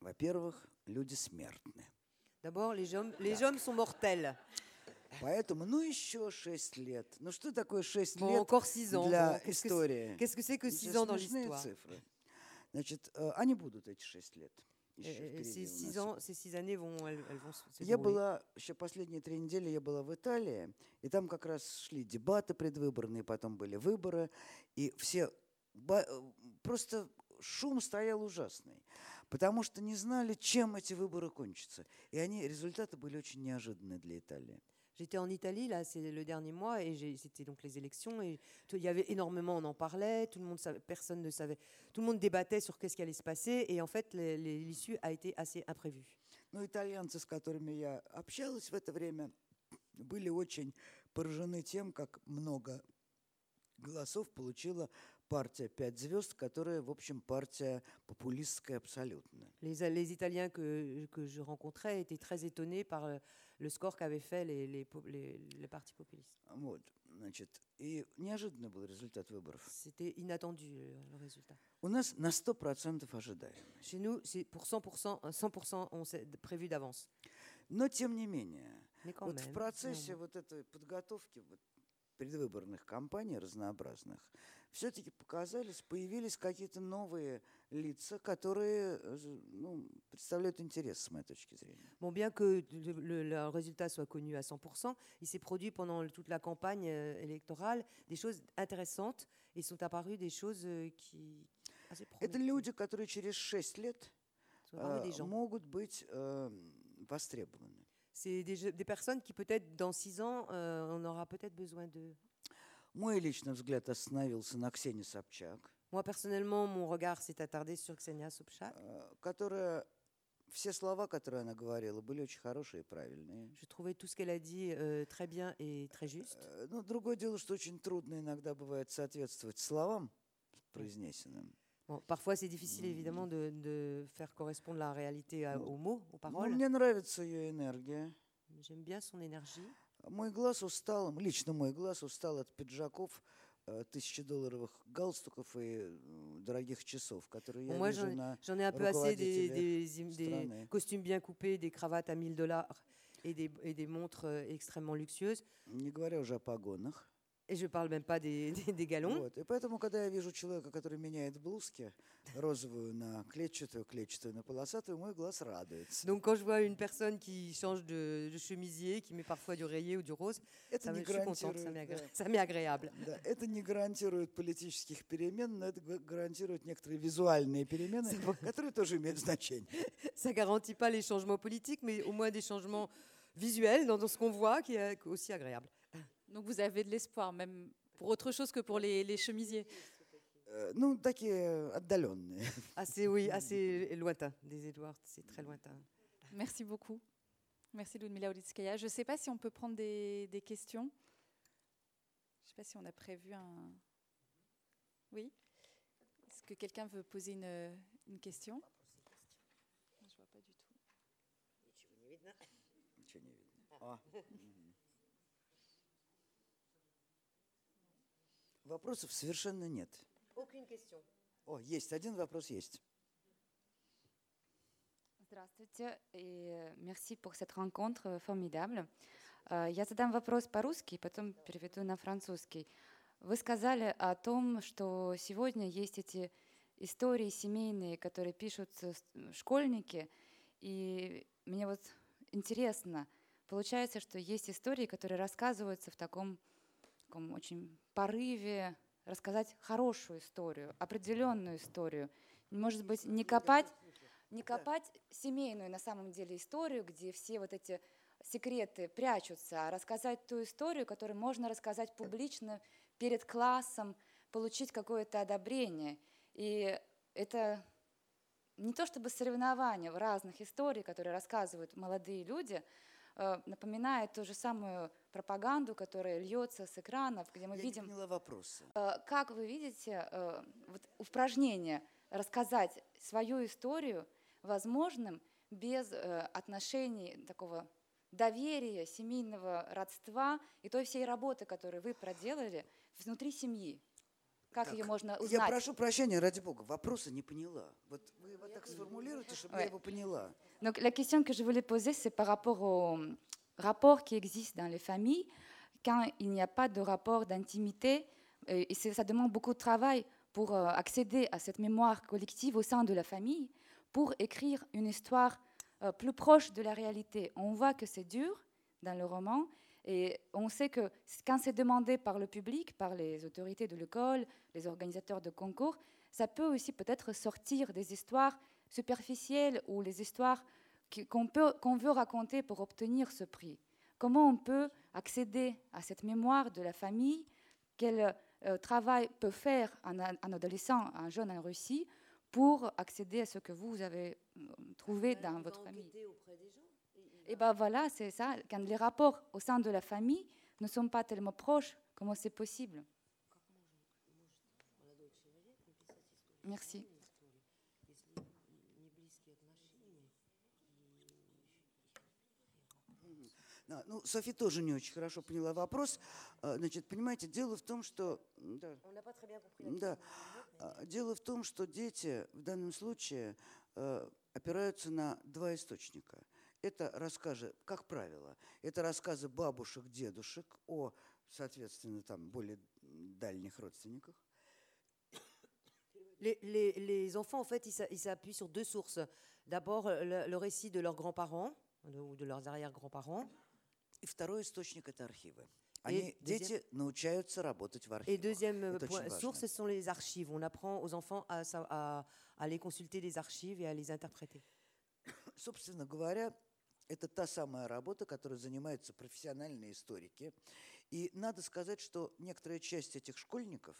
во-первых, люди смертны. D'abord, les hommes, les hommes sont mortels. Поэтому, ну, еще шесть лет. Ну, что такое шесть Bon, лет encore six ans. для Bon, истории? qu'est-ce que c'est que Это six ans dans l'histoire цифры. Значит, э, они будут эти шесть лет. Еще Et- et впереди Ces six ans, ces six années vont, elles, elles vont se Я была, еще последние три недели я была в Италии, и там как раз шли дебаты предвыборные, потом были выборы, и все, э, просто шум стоял ужасный, потому что не знали, чем эти выборы кончатся. И они, результаты были очень неожиданные для Италии. J'étais en Italie, là, c'est le dernier mois, et c'était donc les élections, et il y avait énormément, on en parlait, tout le monde savait, personne ne savait, tout le monde débattait sur qu'est-ce qui allait se passer, et en fait, l'issue a été assez imprévue. Но итальянцы, с которыми я общалась в это время, были очень поражены тем, как много голосов получила партия «Пять звезд», которая, в общем, партия популистская абсолютно. Les, les Italiens que, que je rencontrais étaient très étonnés par le, score qu'avaient fait les, les, les- les partis populistes. Вот, значит, и неожиданный был результат выборов. C'était inattendu, le, résultat. У нас на 100% ожидаемость. Chez nous, c'est pour 100%, euh, 100% on s'est prévu d'avance. Но, тем не менее, вот même, в процессе néanmoins. вот этой подготовки вот предвыборных кампаний разнообразных все-таки показались, появились какие-то новые лица, которые э, ну, представляют интерес с моей точки зрения. Bon, bien que le, le- le résultat soit connu à 100%, il s'est produit pendant toute la campagne euh, électorale des choses intéressantes et sont apparues des choses euh, qui Это люди, которые через 6 лет э, могут быть э, востребованы. C'est des, des personnes qui peut-être dans six ans, euh, on aura peut-être besoin d'eux. Мой личный взгляд остановился на Ксении Собчак, Moi, personnellement, mon regard s'est attardé sur Ksenia Sobchak. э, которая все слова, которые она говорила, были очень хорошие и правильные. Je trouvais tout ce qu'elle a dit euh, très bien et très juste. Э, Но другое дело, что очень трудно иногда бывает соответствовать словам произнесенным. Bon, parfois, c'est difficile évidemment de, de faire correspondre la réalité à- aux mots, aux Но paroles. мне нравится ее энергия. J'aime bien son énergie. Мой глаз устал, лично мой глаз устал от пиджаков, э, тысячедолларовых галстуков и э, дорогих часов, которые я Bon, moi, вижу j'en на j'en ai un peu assez des, руководителях des im- des страны. costumes bien coupés, des cravates à 1000 dollars et des, et des montres euh, extrêmement luxueuses. Не говоря уже о погонах. Et je parle même pas des, des- des galons. Вот. И поэтому, когда я вижу человека, который меняет блузки, розовую на клетчатую, клетчатую на полосатую, мой глаз радуется. Donc quand je vois une personne qui change de, de chemisier, qui met parfois du rayé ou du rose, Это ça me, не je suis contente, ça гарантирует, m'est agré- да, ça m'est agréable. да, это не гарантирует политических перемен, но это га- гарантирует некоторые визуальные перемены, которые тоже имеют значение. Ça garantit pas les changements politiques, mais au moins des changements visuels dans, dans ce qu'on voit, qui est aussi agréable. Donc vous avez de l'espoir, même pour autre chose que pour les, les chemisiers. Э, Ну, такие отдаленные. Assez, oui, assez lointain. Des Édouards, c'est très lointain. Merci beaucoup. Merci Ludmila Olitskaya. Je ne sais pas si on peut prendre des, des questions. Je ne sais pas si on a prévu un... Oui Est-ce que quelqu'un veut poser une, une question Je ne vois pas du tout. Вопросов совершенно нет. О, есть, один вопрос есть. Здравствуйте и merci pour cette rencontre formidable. Э, Я задам вопрос по-русски, потом переведу на французский. Вы сказали о том, что сегодня есть эти истории семейные, которые пишут школьники, и мне вот интересно, получается, что есть истории, которые рассказываются в таком, таком очень порыве рассказать хорошую историю, определенную историю. Может быть, не копать не копать семейную на самом деле историю, где все вот эти секреты прячутся, а рассказать ту историю, которую можно рассказать публично перед классом, получить какое-то одобрение. И это не то чтобы соревнования в разных историй, которые рассказывают молодые люди, э, напоминает ту же самую пропаганду, которая льется с экранов, где мы Я видим поняла вопроса. Э, Как вы видите э, вот упражнение рассказать свою историю возможным без э, отношений такого доверия, семейного родства и той всей работы, которую вы проделали внутри семьи? Как Так, ее можно Я узнать? прошу прощения, ради бога, вопроса не поняла. Вот вы его так сформулируйте, чтобы я Ouais. его поняла. Donc la question que je voulais poser, c'est par rapport au rapport qui existe dans les familles, quand il n'y a pas de rapport d'intimité, et ça demande beaucoup de travail pour euh, accéder à cette mémoire collective au sein de la famille, pour écrire une histoire euh, plus proche de la réalité. On voit que c'est dur dans le roman, et on sait que quand c'est demandé par le public, par les autorités de l'école, les organisateurs de concours, ça peut aussi peut-être sortir des histoires superficielles ou les histoires qu'on veut raconter pour obtenir ce prix. Comment on peut accéder à cette mémoire de la famille? Quel euh, travail peut faire un, adolescent, un jeune en Russie, pour accéder à ce que vous avez euh, trouvé dans votre famille? Et bien voilà, c'est ça. Quand les rapports au sein de la famille ne sont pas tellement proches, comment c'est possible? Merci. А, Ну, Софи тоже не очень хорошо поняла вопрос. А, Значит, понимаете, дело в том, что... Да, да. А, Дело в том, что дети в данном случае опираются на два источника. Это рассказы, как правило, это рассказы бабушек, дедушек о соответственно, там более дальних родственниках. Les, les- les enfants, en fait, ils s'a- ils s'appuient sur deux sources. D'abord, le, le récit de leurs grands-parents ou de leurs arrière-grands-parents. И второй источник – это архивы. Они, deuxième- дети научаются работать в Et архивах. deuxième euh, Это point- source, ce sont les archives. On apprend aux enfants à, à- à aller consulter les archives et à les interpréter. Собственно говоря, это та самая работа, которой занимаются профессиональные историки. И надо сказать, что некоторая часть этих школьников,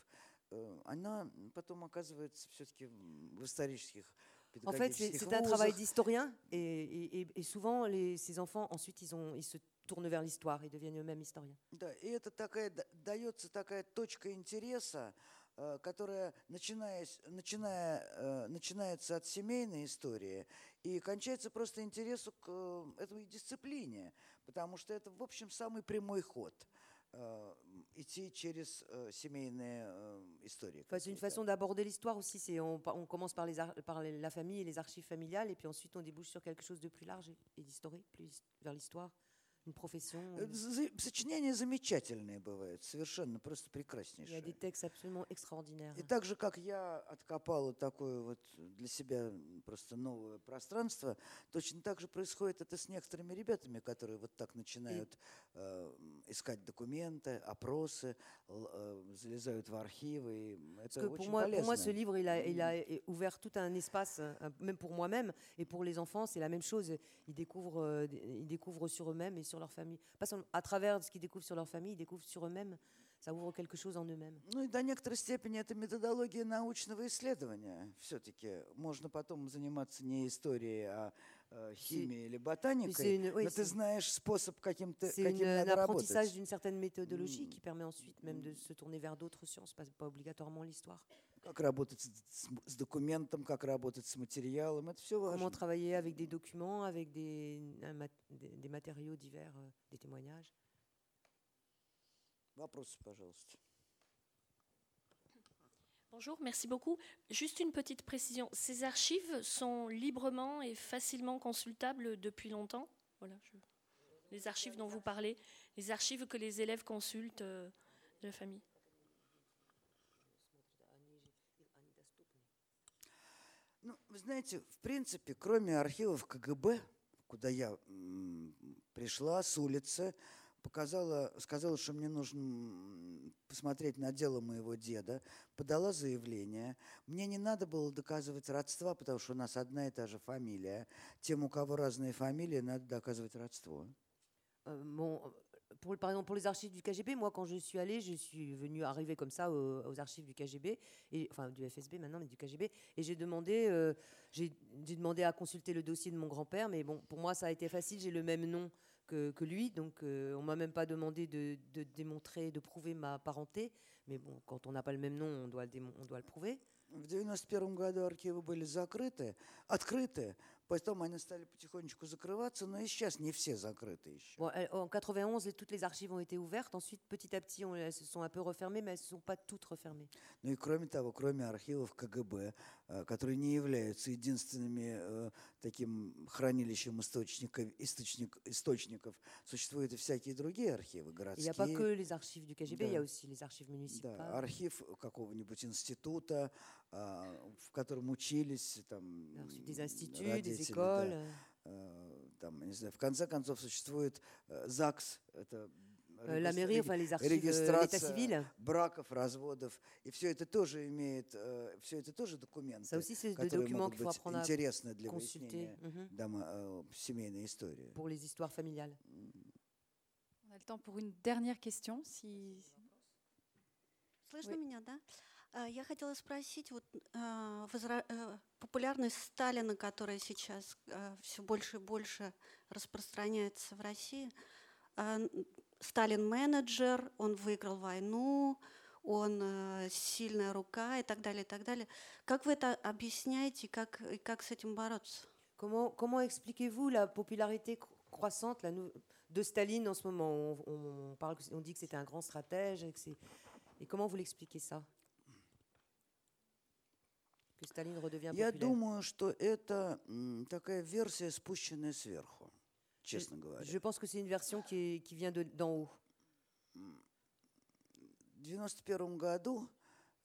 э, она потом оказывается все-таки в исторических En fait, c'est un travail d'historien et, et- et- et souvent, les- ces enfants, ensuite, ils, ont, ils se tournent vers l'histoire et deviennent eux-mêmes historiens. Да, и это такая, да- дается такая точка интереса, э, которая, начиная, с- начиная, э, начинается от семейной истории и кончается просто интересу к э, этой дисциплине, потому что это, в общем, самый прямой ход э, идти через э, семейные э, истории. C'est une façon d'aborder l'histoire aussi. C'est on, on commence par, les ar- par la famille et les archives familiales, et puis ensuite on débouche sur quelque chose de plus large et, d'historique, plus vers l'histoire, une profession. Э, Сочинения замечательные бывают, совершенно просто Il y a прекраснейшие. des textes absolument extraordinaires. И так же, как я откопала такое вот для себя просто новое пространство, точно так же происходит это с некоторыми ребятами, которые вот так начинают э, искать документы, опросы, э, залезают в архивы. и Parce Это que pour moi, pour moi, полезно. ce livre, il a, il a ouvert tout un espace, euh, même pour moi-même et pour les enfants, c'est la même chose. Ils découvrent, euh, ils découvrent sur eux-mêmes et sur leur famille. Pas seulement à travers ce qu'ils découvrent sur leur famille, ils découvrent sur eux-mêmes. Ça ouvre quelque chose en eux-mêmes. Ну и до некоторой степени это методология научного исследования. Все-таки можно потом заниматься не историей, а э, химией или c'est ботаникой, une- oui, но ты c'est- знаешь способ, каким, ты, C'est каким une- un надо apprentissage работать. d'une certaine méthodologie Mm. qui permet ensuite même de se tourner vers d'autres sciences, pas, pas obligatoirement l'histoire. Как работать с, с- с документом, как работать с материалом, это все важно. Comment travailler avec des documents, avec des, un mat- des, des matériaux divers, euh, des témoignages. Вопросы, пожалуйста. Bonjour, merci beaucoup. Juste une petite précision. Ces archives sont librement et facilement consultables depuis longtemps voilà, je- Les archives dont vous parlez, les archives que les élèves consultent euh, de la famille. Ну, вы знаете, в принципе, кроме архивов КГБ, куда я м, пришла с улицы, показала, сказала, что мне нужно м, посмотреть на дело моего деда, подала заявление. Мне не надо было доказывать родства, потому что у нас одна и та же фамилия. Тем, у кого разные фамилии, надо доказывать родство. Euh, bon, pour, le- par exemple, pour les archives du KGB, moi, quand je suis allée, je suis venue arriver comme ça aux, aux archives du KGB, et, enfin du FSB maintenant, mais du KGB, et j'ai demandé, euh, j'ai j'ai demandé à consulter le dossier de mon grand-père, mais bon, pour moi, ça a été facile, j'ai le même nom que, que lui, donc euh, on m'a même pas demandé de, de démontrer, de prouver ma parenté, mais bon, quand on n'a pas le même nom, on doit le, démon- on doit le prouver. В 91 году архивы были закрыты, открыты, потом они стали потихонечку закрываться, но и сейчас не все закрыты еще. Bon, elle- en 91, les- toutes les archives ont été ouvertes. Ensuite, petit à petit, on, elles se sont un peu refermées, mais elles ne sont pas toutes refermées. Ну и кроме того, кроме архивов КГБ, э, которые не являются единственными э, таким хранилищем источников, источник, источников, существуют и всякие другие архивы Il n'y a pas que городские. les archives du KGB, il y Да. a aussi les archives municipales. Да, архив какого-нибудь института, а, в котором учились там des instituts, родители, да. écoles. Э, там, не знаю, в конце концов существует э, ЗАГС, это la регистр- mairie, enfin les archives, euh, l'état регистрация civil. браков, разводов, и все это тоже имеет, все это тоже документы, Ça aussi, c'est des которые documents могут qu'il faut быть apprendre à интересны для consulter выяснения дома, э, семейной истории. pour les histoires familiales. On a le temps pour une dernière question. Si... Слышно Oui. меня, да? Я хотела спросить, вот а, возра- э, популярность Сталина, которая сейчас все больше и больше распространяется в России. А, Сталин менеджер, он выиграл войну, он э, сильная рука и так далее, и так далее. Как вы это объясняете, как, и как с этим бороться? Comment, comment expliquez-vous la popularité cro- croissante la de Staline en ce moment on, on parle, on dit que c'était un grand stratège. Et, que et comment vous l'expliquez ça Que Staline redevient Я populaire думаю, что это такая версия, спущенная сверху, честно говоря. Je pense que c'est une version qui, est- qui vient de- d'en haut. 91 году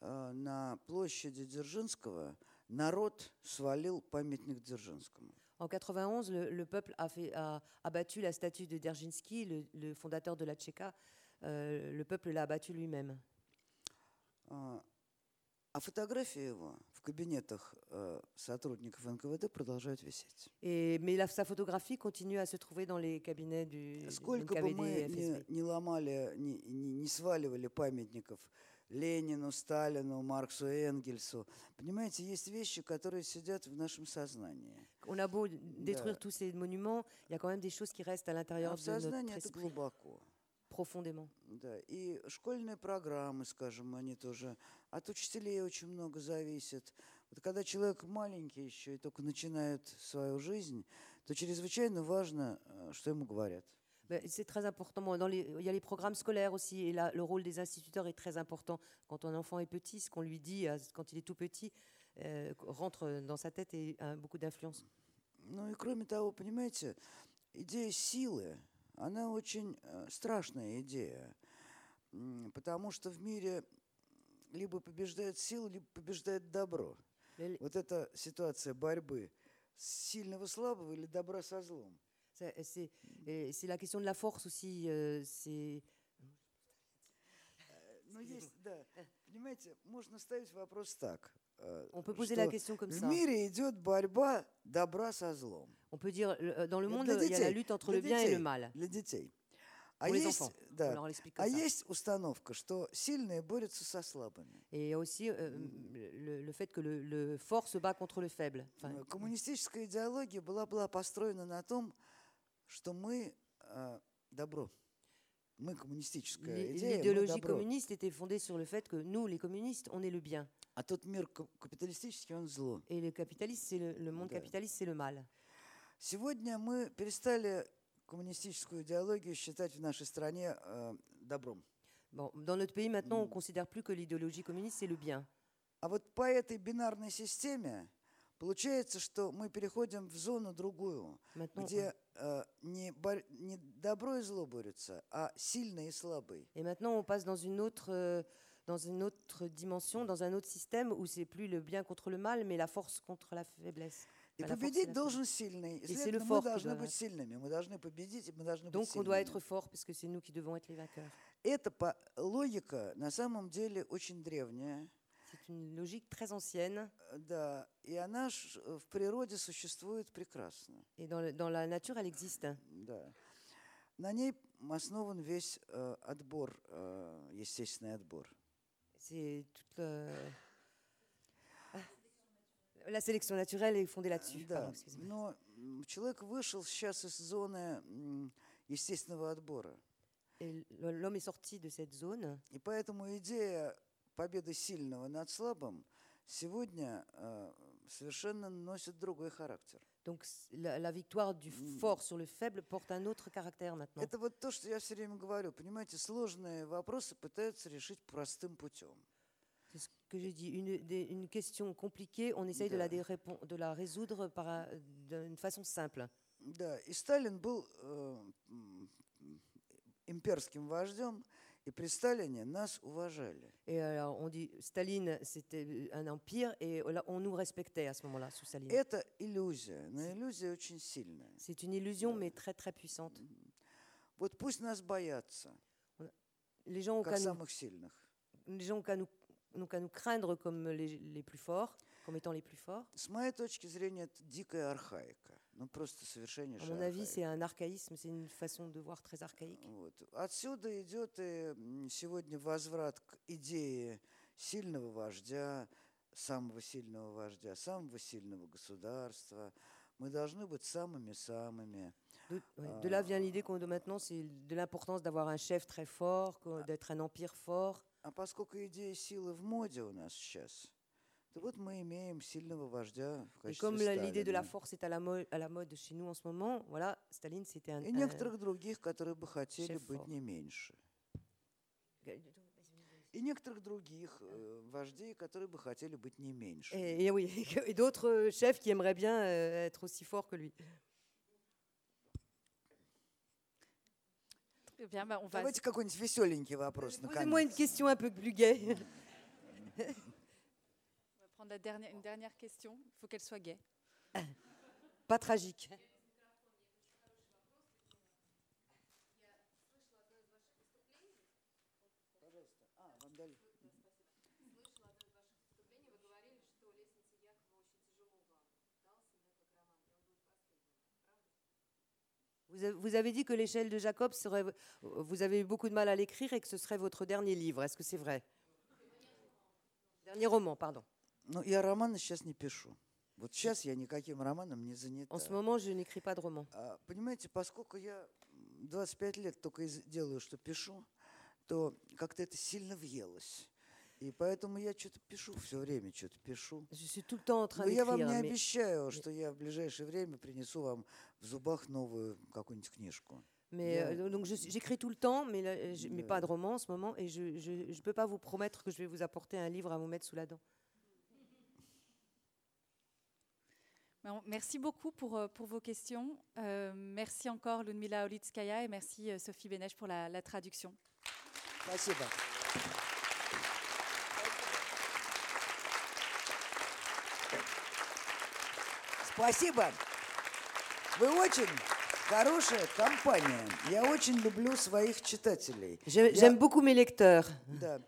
э, на площади Дзержинского народ свалил памятник Дзержинскому. En 91, le, le peuple a, fait, a abattu la statue de Dzerzhinsky, le, le fondateur de la Tchéka. Euh, le peuple l'a abattu lui-même. А А фотографии его в кабинетах э, сотрудников НКВД продолжают висеть. Et, mais la- sa photographie continue à se trouver dans les cabinets du Сколько бы мы не, не ломали, не, не- не сваливали памятников Ленину, Сталину, Марксу, Энгельсу, понимаете, есть вещи, которые сидят в нашем сознании. On a beau détruire Да. tous ces monuments, il y a quand même des choses qui restent à l'intérieur de notre сознании это esprit глубоко. Profondément. Да, и школьные программы, скажем, они тоже от учителей очень много зависят. Вот когда человек маленький еще и только начинает свою жизнь, то чрезвычайно важно, э, что ему говорят. C'est très important. Dans les- il y a les programmes scolaires aussi, et là, le rôle des instituteurs est très important. Quand un enfant est petit, ce qu'on lui dit quand il est tout petit euh, rentre dans sa tête et a beaucoup d'influence. Ну и кроме того, понимаете, идея силы, она очень э, страшная идея, потому что в мире либо побеждает сила, либо побеждает добро. Вот эта ситуация борьбы сильного слабого или добра со злом. C'est c'est la question de la force aussi. c'est Ну, есть, да. Понимаете, можно ставить вопрос так. On peut poser la question comme в ça. мире идет борьба добра со злом. On peut dire, le- euh, dans le Для monde, il y a la детей, lutte entre для le bien et детей, le mal. Для детей. А Pour les есть, enfants. On да, leur explique а comme ça. есть установка, что сильные борются со слабыми. Et il y a aussi euh, le, le fait que le, le fort se bat contre le faible. Enfin, Э, Коммунистическая идеология была, была построена на том, что мы э, добро. Мы коммунистическая l'i- идея, мы L'idéologie добро. communiste était fondée sur le fait que nous, les communistes, on est le bien. А тот мир ка- капиталистический, он зло. Et le capitaliste, c'est le, le monde Да. capitaliste, c'est le mal. Сегодня мы перестали коммунистическую идеологию считать в нашей стране э, добром. Bon, dans notre pays, maintenant, on Mm. ne considère plus que l'idéologie communiste, c'est le bien. А вот по этой бинарной системе получается, что мы переходим в зону другую, Maintenant, где э, не, бор- не добро и зло борются, а сильный и слабый. Et maintenant, on passe dans une autre, euh, dans une autre dimension, dans un autre système où c'est plus le bien contre le mal, mais la force contre la faiblesse. La et победить la должен сильный. c'est le мы fort qui должны быть сильными. Мы должны победить, мы должны быть Donc, on doit сильными. être fort, parce que c'est nous qui devons être les vainqueurs. Эта логика на самом деле очень древняя. C'est une logique très ancienne, э, Да, и она э, в природе существует прекрасно. et dans, le- dans la nature, elle existe. Да. На ней основан весь э, отбор, э, естественный отбор. C'est toute le- Ah. La sélection naturelle est fondée là-dessus. Да, Pardon, но человек вышел сейчас из зоны естественного отбора. Et l'homme est sorti de cette zone. И поэтому идея победы сильного над слабым сегодня э, совершенно носит другой характер. Donc la, la victoire du fort sur le faible porte un autre caractère maintenant. Это вот то, что я все время говорю. Понимаете, сложные вопросы пытаются решить простым путем. C'est ce que j'ai dit. Une, des- une question compliquée, on essaye de la, Да. dérépon- de la résoudre par un- d'une façon simple. Да, и Сталин был э, м, имперским вождем, и при Сталине нас уважали. Et alors, on dit Staline, c'était un empire, et là, on nous respectait à ce moment-là, sous Staline. Это иллюзия, но иллюзия очень сильная. C'est une illusion, mais très très puissante. Вот пусть нас боятся, Les gens ont как qu'à nous, самых сильных. les gens ont qu'à nous, n'ont qu'à nous craindre comme les, les plus forts, comme étant les plus forts. С моей точки зрения, это дикая архаика. Ну, просто À совершеннейшая mon avis, архаика. c'est un archaïsme, c'est une façon de voir très archaïque. Вот. Отсюда идет и м, сегодня возврат к идее сильного вождя, самого сильного вождя, самого сильного государства. Мы должны быть самыми-самыми. De, ouais, de là vient l'idée qu'on de maintenant, c'est de l'importance d'avoir un chef très fort, que- d'être un empire fort. А поскольку идея силы в моде у нас сейчас, то вот мы имеем сильного вождя в качестве comme la- l'idée de la Сталина. force est à la, mo- à la mode chez nous en ce moment, voilà, Staline, c'était un. И некоторых других, которые бы хотели шеф быть не меньше. И некоторых других э, вождей, которые бы хотели быть не меньше. Et, et oui, et d'autres euh, chefs qui aimeraient bien euh, être aussi forts que lui. Très bien, bah, on va. Давайте какой-нибудь веселенький вопрос Posez-moi une наконец. question un peu plus gaie. On va prendre la dernière, une dernière question. Il faut qu'elle soit gaie. Pas tragique. Vous a- Vous avez dit que l'échelle de Jacob serait. Vous avez eu beaucoup de mal à l'écrire et que ce serait votre dernier livre. Est-ce que c'est vrai Dernier roman, pardon. Ну, я романы сейчас не пишу. Вот сейчас я никаким романом не занята. En ce moment, je n'écris pas de roman. А, Понимаете, поскольку я м, 25 лет только из- делаю, что пишу, то как-то это сильно въелось. И поэтому я что-то пишу все время, что-то пишу. Je suis tout le temps en train Но я вам d'écrire. не mais- обещаю, что я в ближайшее время принесу вам в зубах новую какую-нибудь книжку. Mais Yeah. euh, donc je suis- j'écris tout le temps, mais, là, je- mais Yeah. pas de roman en ce moment, et je ne peux pas vous promettre que je vais vous apporter un livre à vous mettre sous la dent. Bon, Merci beaucoup pour, euh, pour vos questions. Euh, merci encore Ludmila Olitskaya et merci euh, Sophie Bénèche pour la, la traduction. Спасибо. Спасибо. Вы очень хорошая компания. Я очень люблю своих читателей. J'aime beaucoup mes lecteurs. Да.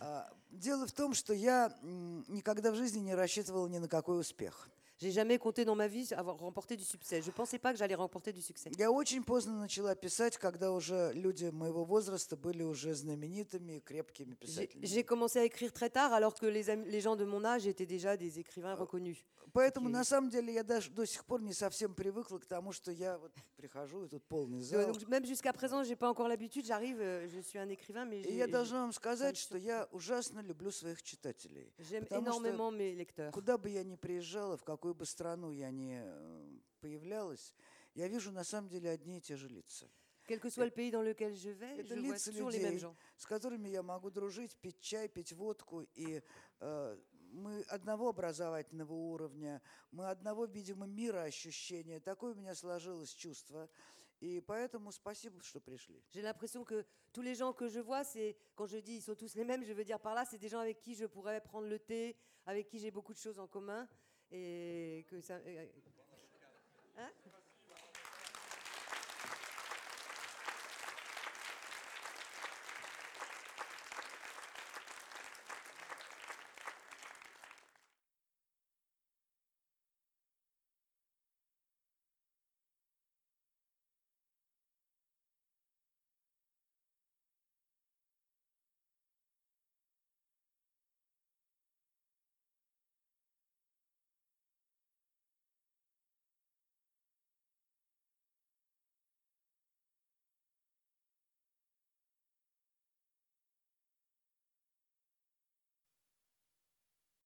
А, Дело в том, что я никогда в жизни не рассчитывал ни на какой успех. J'ai jamais compté dans ma vie avoir remporté du succès. Je pensais pas que j'allais remporter du succès. Я очень поздно начала писать, когда уже люди моего возраста были уже знаменитыми, крепкими J'ai писателями. j'ai commencé à écrire très tard, alors que les, am- les gens de mon âge étaient déjà des écrivains reconnus. Поэтому Окей. на самом деле я даже до сих пор не совсем привыкла к тому, что я вот прихожу и тут полный Euh, зал. Donc, même jusqu'à présent, j'ai pas encore l'habitude. J'arrive, euh, je suis un écrivain, mais И j'ai- я j'ai- должна вам сказать, me что я ужасно люблю своих читателей. j'aime потому что énormément mes lecteurs. Куда бы я ни приезжала, в Какую бы страну я ни э, появлялась, я вижу на самом деле одни и те же лица, Quel que soit le pays dans lequel je vais, Это je vois лица toujours les mêmes людей, gens. с которыми я могу дружить, пить чай, пить водку. И э, мы одного образовательного уровня, мы одного, видимо, мира ощущения. Такое у меня сложилось чувство. И поэтому спасибо, что пришли. J'ai l'impression que tous les gens que je vois, c'est quand je dis ils sont tous les mêmes, je veux dire par là, c'est des gens avec qui je pourrais prendre le thé, avec qui j'ai beaucoup de choses en commun et que ça. euh,